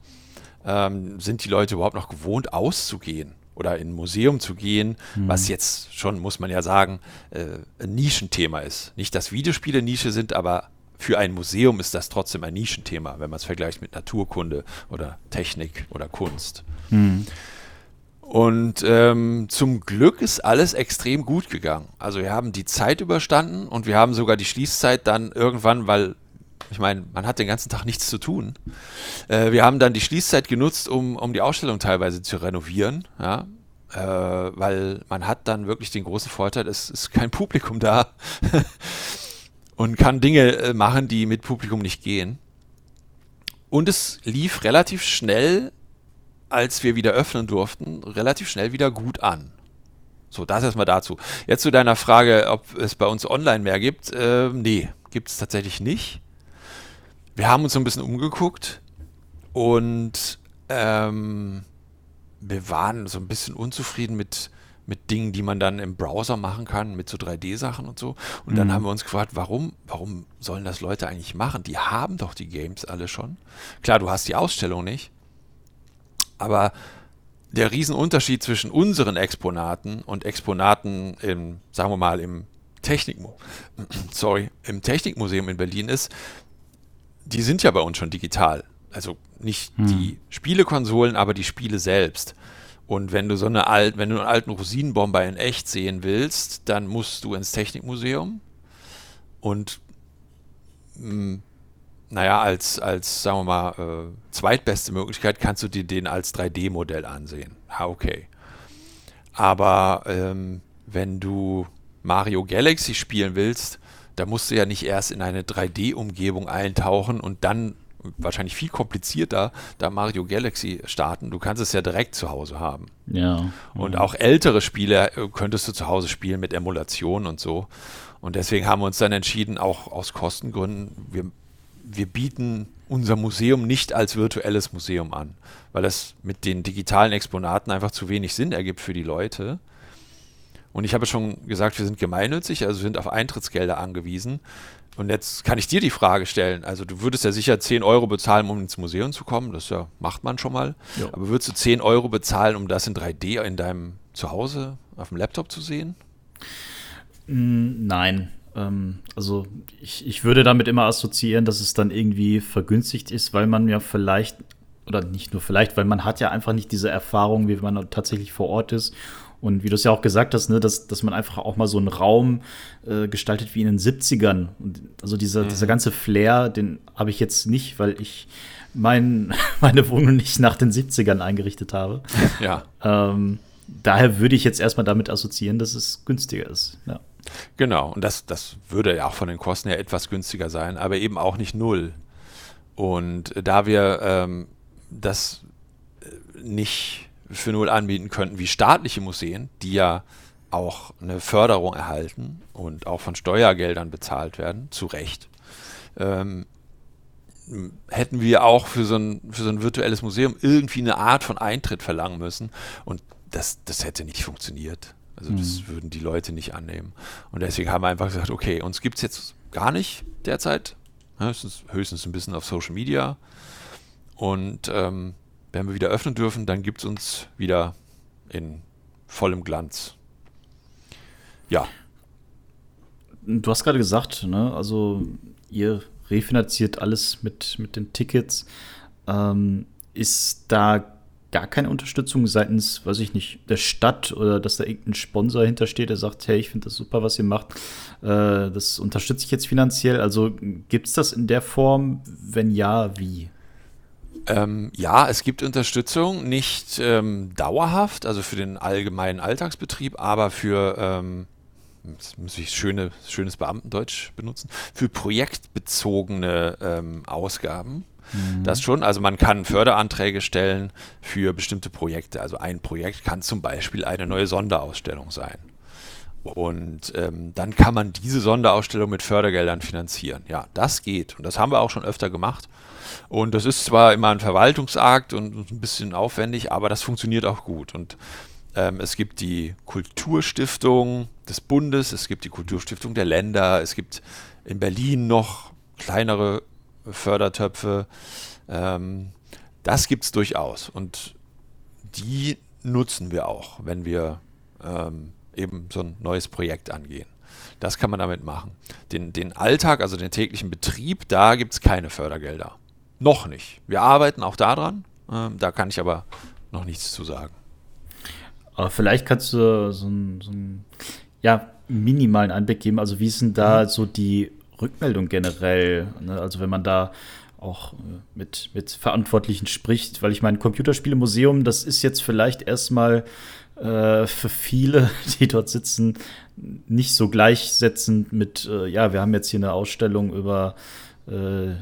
ähm, sind die Leute überhaupt noch gewohnt auszugehen oder in ein Museum zu gehen, mhm. was jetzt schon, muss man ja sagen, äh, ein Nischenthema ist. Nicht, dass Videospiele Nische sind, aber für ein Museum ist das trotzdem ein Nischenthema, wenn man es vergleicht mit Naturkunde oder Technik oder Kunst. Mhm. Und ähm, zum Glück ist alles extrem gut gegangen. Also wir haben die Zeit überstanden und wir haben sogar die Schließzeit dann irgendwann, weil ich meine, man hat den ganzen Tag nichts zu tun. Äh, wir haben dann die Schließzeit genutzt, um, um die Ausstellung teilweise zu renovieren. Ja? Äh, weil man hat dann wirklich den großen Vorteil, es ist kein Publikum da und kann Dinge äh, machen, die mit Publikum nicht gehen. Und es lief relativ schnell als wir wieder öffnen durften, relativ schnell wieder gut an. So, das erstmal dazu. Jetzt zu deiner Frage, ob es bei uns online mehr gibt. Äh, nee, gibt es tatsächlich nicht. Wir haben uns so ein bisschen umgeguckt und ähm, wir waren so ein bisschen unzufrieden mit, mit Dingen, die man dann im Browser machen kann, mit so 3D-Sachen und so. Und mhm. dann haben wir uns gefragt, warum, warum sollen das Leute eigentlich machen? Die haben doch die Games alle schon. Klar, du hast die Ausstellung nicht, aber der Riesenunterschied zwischen unseren Exponaten und Exponaten im, sagen wir mal, im Technikmu sorry, im Technikmuseum in Berlin ist, die sind ja bei uns schon digital. Also nicht hm. die Spielekonsolen, aber die Spiele selbst. Und wenn du so eine alt, wenn du einen alten Rosinenbomber in echt sehen willst, dann musst du ins Technikmuseum und mh, hm, naja, als, als, sagen wir mal, äh, zweitbeste Möglichkeit kannst du dir den als 3D-Modell ansehen. Ja, okay. Aber ähm, wenn du Mario Galaxy spielen willst, da musst du ja nicht erst in eine 3D-Umgebung eintauchen und dann wahrscheinlich viel komplizierter da Mario Galaxy starten. Du kannst es ja direkt zu Hause haben. Ja. Und auch ältere Spiele äh, könntest du zu Hause spielen mit Emulation und so. Und deswegen haben wir uns dann entschieden, auch aus Kostengründen, wir wir bieten unser Museum nicht als virtuelles Museum an, weil das mit den digitalen Exponaten einfach zu wenig Sinn ergibt für die Leute. Und ich habe schon gesagt, wir sind gemeinnützig, also sind auf Eintrittsgelder angewiesen. Und jetzt kann ich dir die Frage stellen. Also du würdest ja sicher 10 Euro bezahlen, um ins Museum zu kommen. Das ja, macht man schon mal. Ja. Aber würdest du 10 Euro bezahlen, um das in 3D in deinem Zuhause auf dem Laptop zu sehen? Nein. Ähm, also ich, ich würde damit immer assoziieren, dass es dann irgendwie vergünstigt ist, weil man ja vielleicht, oder nicht nur vielleicht, weil man hat ja einfach nicht diese Erfahrung, wie man tatsächlich vor Ort ist. Und wie du es ja auch gesagt hast, ne, dass, dass man einfach auch mal so einen Raum äh, gestaltet wie in den 70ern. Und also dieser, mhm. dieser ganze Flair, den habe ich jetzt nicht, weil ich mein, meine Wohnung nicht nach den 70ern eingerichtet habe. Ja. Ähm, daher würde ich jetzt erstmal damit assoziieren, dass es günstiger ist. Ja. Genau, und das, das würde ja auch von den Kosten her etwas günstiger sein, aber eben auch nicht null. Und da wir ähm, das äh, nicht für null anbieten könnten wie staatliche Museen, die ja auch eine Förderung erhalten und auch von Steuergeldern bezahlt werden, zu Recht, ähm, hätten wir auch für so, ein, für so ein virtuelles Museum irgendwie eine Art von Eintritt verlangen müssen. Und das, das hätte nicht funktioniert. Also mhm. das würden die Leute nicht annehmen. Und deswegen haben wir einfach gesagt, okay, uns gibt es jetzt gar nicht derzeit. Höchstens, höchstens ein bisschen auf Social Media. Und ähm, wenn wir wieder öffnen dürfen, dann gibt es uns wieder in vollem Glanz. Ja. Du hast gerade gesagt, ne, also ihr refinanziert alles mit, mit den Tickets. Ähm, ist da gar keine Unterstützung seitens, weiß ich nicht, der Stadt oder dass da irgendein Sponsor hintersteht, der sagt, hey, ich finde das super, was ihr macht. Äh, das unterstütze ich jetzt finanziell. Also gibt es das in der Form? Wenn ja, wie? Ähm, ja, es gibt Unterstützung, nicht ähm, dauerhaft, also für den allgemeinen Alltagsbetrieb, aber für, ähm, jetzt muss ich schöne, schönes Beamtendeutsch benutzen, für projektbezogene ähm, Ausgaben. Mhm. Das schon, also man kann Förderanträge stellen für bestimmte Projekte. Also ein Projekt kann zum Beispiel eine neue Sonderausstellung sein. Und ähm, dann kann man diese Sonderausstellung mit Fördergeldern finanzieren. Ja, das geht. Und das haben wir auch schon öfter gemacht. Und das ist zwar immer ein Verwaltungsakt und ein bisschen aufwendig, aber das funktioniert auch gut. Und Ähm, es gibt die Kulturstiftung des Bundes, es gibt die Kulturstiftung der Länder, es gibt in Berlin noch kleinere Fördertöpfe. Ähm, das gibt es durchaus und die nutzen wir auch, wenn wir ähm, eben so ein neues Projekt angehen. Das kann man damit machen. Den, den Alltag, also den täglichen Betrieb, da gibt es keine Fördergelder. Noch nicht. Wir arbeiten auch daran. Ähm, da kann ich aber noch nichts zu sagen. Aber vielleicht kannst du so einen, so einen ja, minimalen Einblick geben. Also, wie ist denn da mhm. so die Rückmeldung generell? Ne? Also, wenn man da auch äh, mit, mit Verantwortlichen spricht, weil ich meine, Computerspielemuseum, das ist jetzt vielleicht erstmal äh, für viele, die dort sitzen, nicht so gleichsetzend mit, äh, ja, wir haben jetzt hier eine Ausstellung über, äh,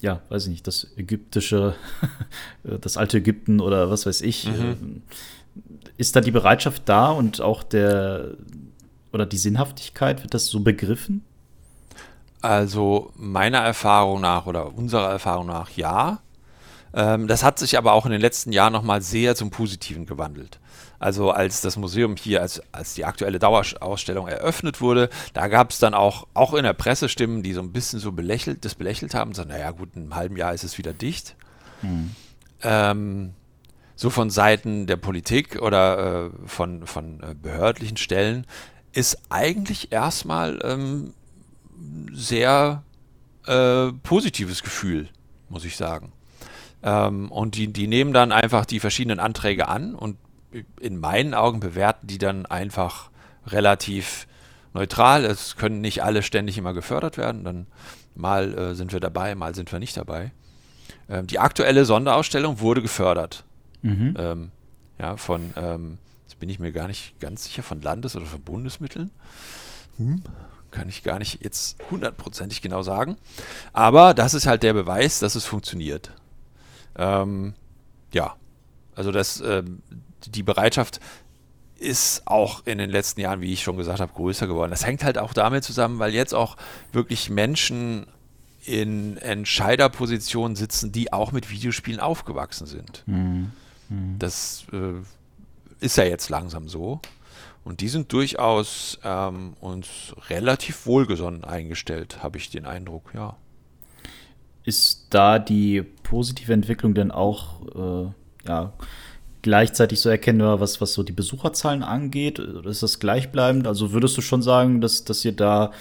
ja, weiß ich nicht, das ägyptische, das alte Ägypten oder was weiß ich. Mhm. Ist da die Bereitschaft da und auch der, oder die Sinnhaftigkeit, wird das so begriffen? Also meiner Erfahrung nach oder unserer Erfahrung nach ja. Ähm, das hat sich aber auch in den letzten Jahren nochmal sehr zum Positiven gewandelt. Also als das Museum hier, als, als die aktuelle Dauerausstellung eröffnet wurde, da gab es dann auch, auch in der Presse Stimmen, die so ein bisschen so belächelt, das belächelt haben, so, naja gut, in einem halben Jahr ist es wieder dicht. Hm. Ähm, so von Seiten der Politik oder äh, von, von äh, behördlichen Stellen ist eigentlich erstmal ähm, sehr äh, positives Gefühl, muss ich sagen. Ähm, und die, die nehmen dann einfach die verschiedenen Anträge an und in meinen Augen bewerten die dann einfach relativ neutral. Es können nicht alle ständig immer gefördert werden. Dann mal äh, sind wir dabei, mal sind wir nicht dabei. Ähm, die aktuelle Sonderausstellung wurde gefördert. Mhm. Ähm, ja, von, ähm, jetzt bin ich mir gar nicht ganz sicher, von Landes- oder von Bundesmitteln. Hm, kann ich gar nicht jetzt hundertprozentig genau sagen. Aber das ist halt der Beweis, dass es funktioniert. Ähm, ja, also das, ähm, die Bereitschaft ist auch in den letzten Jahren, wie ich schon gesagt habe, größer geworden. Das hängt halt auch damit zusammen, weil jetzt auch wirklich Menschen in Entscheiderpositionen sitzen, die auch mit Videospielen aufgewachsen sind. Mhm. Mhm. Das äh, ist ja jetzt langsam so. Und die sind durchaus ähm, uns relativ wohlgesonnen eingestellt, habe ich den Eindruck, ja. Ist da die positive Entwicklung denn auch äh, ja, gleichzeitig so erkennbar, was, was so die Besucherzahlen angeht? Ist das gleichbleibend? Also würdest du schon sagen, dass, dass ihr da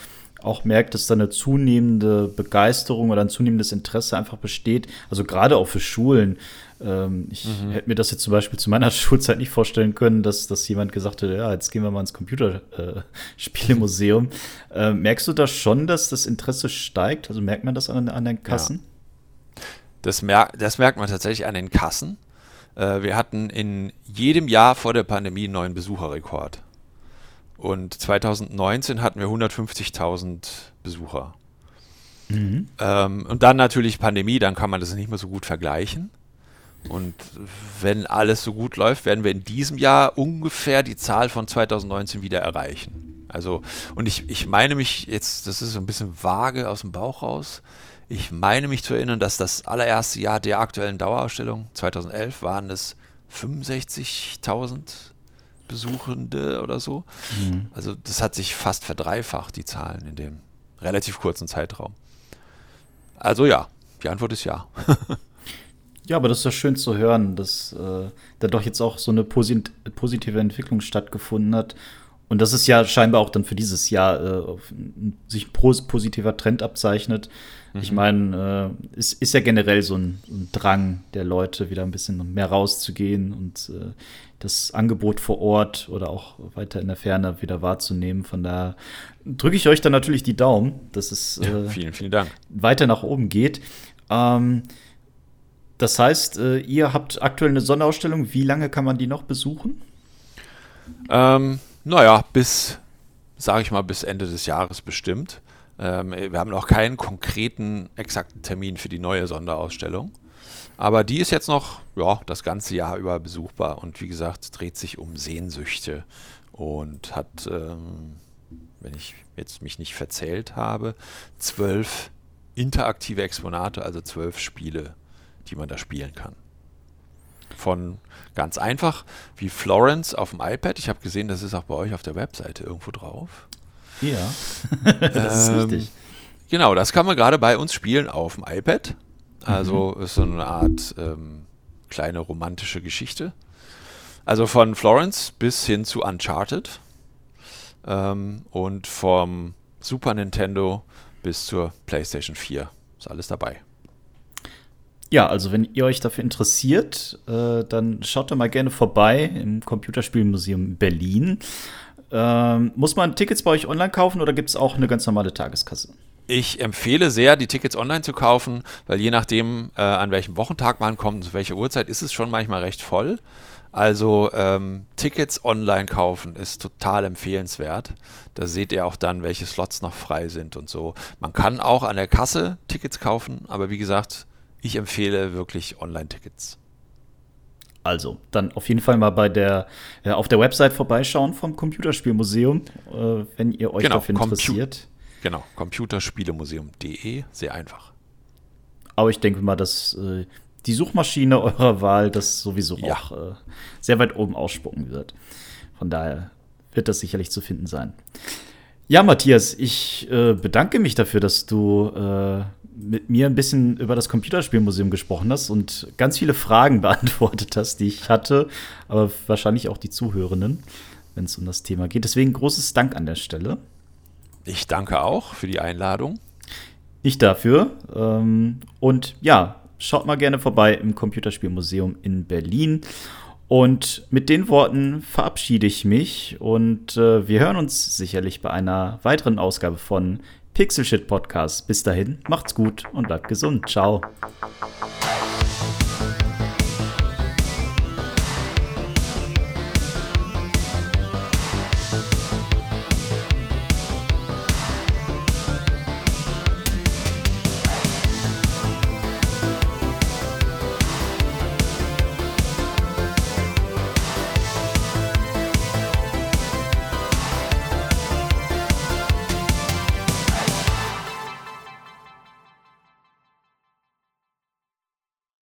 auch merkt, dass da eine zunehmende Begeisterung oder ein zunehmendes Interesse einfach besteht? Also gerade auch für Schulen. Ähm, ich mhm. hätte mir das jetzt zum Beispiel zu meiner Schulzeit nicht vorstellen können, dass, dass jemand gesagt hätte, ja, jetzt gehen wir mal ins Computerspielemuseum. Äh, äh, merkst du da schon, dass das Interesse steigt? Also merkt man das an, an den Kassen? Ja. Das, mer das merkt man tatsächlich an den Kassen. Äh, wir hatten in jedem Jahr vor der Pandemie einen neuen Besucherrekord. Und 2019 hatten wir 150.000 Besucher. Mhm. Ähm, und dann natürlich Pandemie, dann kann man das nicht mehr so gut vergleichen. Und wenn alles so gut läuft, werden wir in diesem Jahr ungefähr die Zahl von 2019 wieder erreichen. Also, und ich, ich meine mich jetzt, das ist so ein bisschen vage aus dem Bauch raus, ich meine mich zu erinnern, dass das allererste Jahr der aktuellen Dauerausstellung, 2011, waren es 65.000 Besuchende oder so. Mhm. Also das hat sich fast verdreifacht, die Zahlen in dem relativ kurzen Zeitraum. Also ja, die Antwort ist ja. ja, aber das ist ja schön zu hören, dass äh, da doch jetzt auch so eine posit positive Entwicklung stattgefunden hat und das ist ja scheinbar auch dann für dieses Jahr äh, sich ein positiver Trend abzeichnet. Mhm. Ich meine, äh, ist, ist ja generell so ein, ein, Drang der Leute, wieder ein bisschen mehr rauszugehen und äh, das Angebot vor Ort oder auch weiter in der Ferne wieder wahrzunehmen. Von daher drücke ich euch dann natürlich die Daumen, dass es ja, äh, vielen, vielen Dank. weiter nach oben geht. Ähm, das heißt, äh, ihr habt aktuell eine Sonderausstellung. Wie lange kann man die noch besuchen? Ähm, naja, bis, sage ich mal, bis Ende des Jahres bestimmt. Ähm, wir haben noch keinen konkreten, exakten Termin für die neue Sonderausstellung. Aber die ist jetzt noch ja, das ganze Jahr über besuchbar und wie gesagt, dreht sich um Sehnsüchte und hat, ähm, wenn ich jetzt mich nicht verzählt habe, zwölf interaktive Exponate, also zwölf Spiele, die man da spielen kann. von ganz einfach wie Florence auf dem iPad. Ich habe gesehen, das ist auch bei euch auf der Webseite irgendwo drauf. Ja, das ist ähm, richtig. Genau, das kann man gerade bei uns spielen auf dem iPad. Also mhm. ist so eine Art ähm, kleine romantische Geschichte. Also von Florence bis hin zu Uncharted ähm, und vom Super Nintendo bis zur PlayStation 4 ist alles dabei. Ja, also wenn ihr euch dafür interessiert, äh, dann schaut da mal gerne vorbei im Computerspielmuseum Berlin. Ähm, muss man Tickets bei euch online kaufen oder gibt es auch eine ganz normale Tageskasse? Ich empfehle sehr, die Tickets online zu kaufen, weil je nachdem, äh, an welchem Wochentag man kommt und zu welcher Uhrzeit, ist es schon manchmal recht voll. Also ähm, Tickets online kaufen ist total empfehlenswert. Da seht ihr auch dann, welche Slots noch frei sind und so. Man kann auch an der Kasse Tickets kaufen, aber wie gesagt, ich empfehle wirklich Online-Tickets. Also, dann auf jeden Fall mal bei der, äh, auf der Website vorbeischauen vom Computerspielmuseum, äh, wenn ihr euch genau, dafür interessiert. genau, computerspielemuseum.de, sehr einfach. Aber ich denke mal, dass äh, die Suchmaschine eurer Wahl das sowieso ja. auch äh, sehr weit oben ausspucken wird. Von daher wird das sicherlich zu finden sein. Ja, Matthias, ich äh, bedanke mich dafür, dass du äh, mit mir ein bisschen über das Computerspielmuseum gesprochen hast und ganz viele Fragen beantwortet hast, die ich hatte, aber wahrscheinlich auch die Zuhörenden, wenn es um das Thema geht. Deswegen großes Dank an der Stelle. Ich danke auch für die Einladung. Ich dafür. Ähm, und ja, schaut mal gerne vorbei im Computerspielmuseum in Berlin. Und mit den Worten verabschiede ich mich und äh, wir hören uns sicherlich bei einer weiteren Ausgabe von Pixel Shit Podcast. Bis dahin, macht's gut und bleibt gesund. Ciao.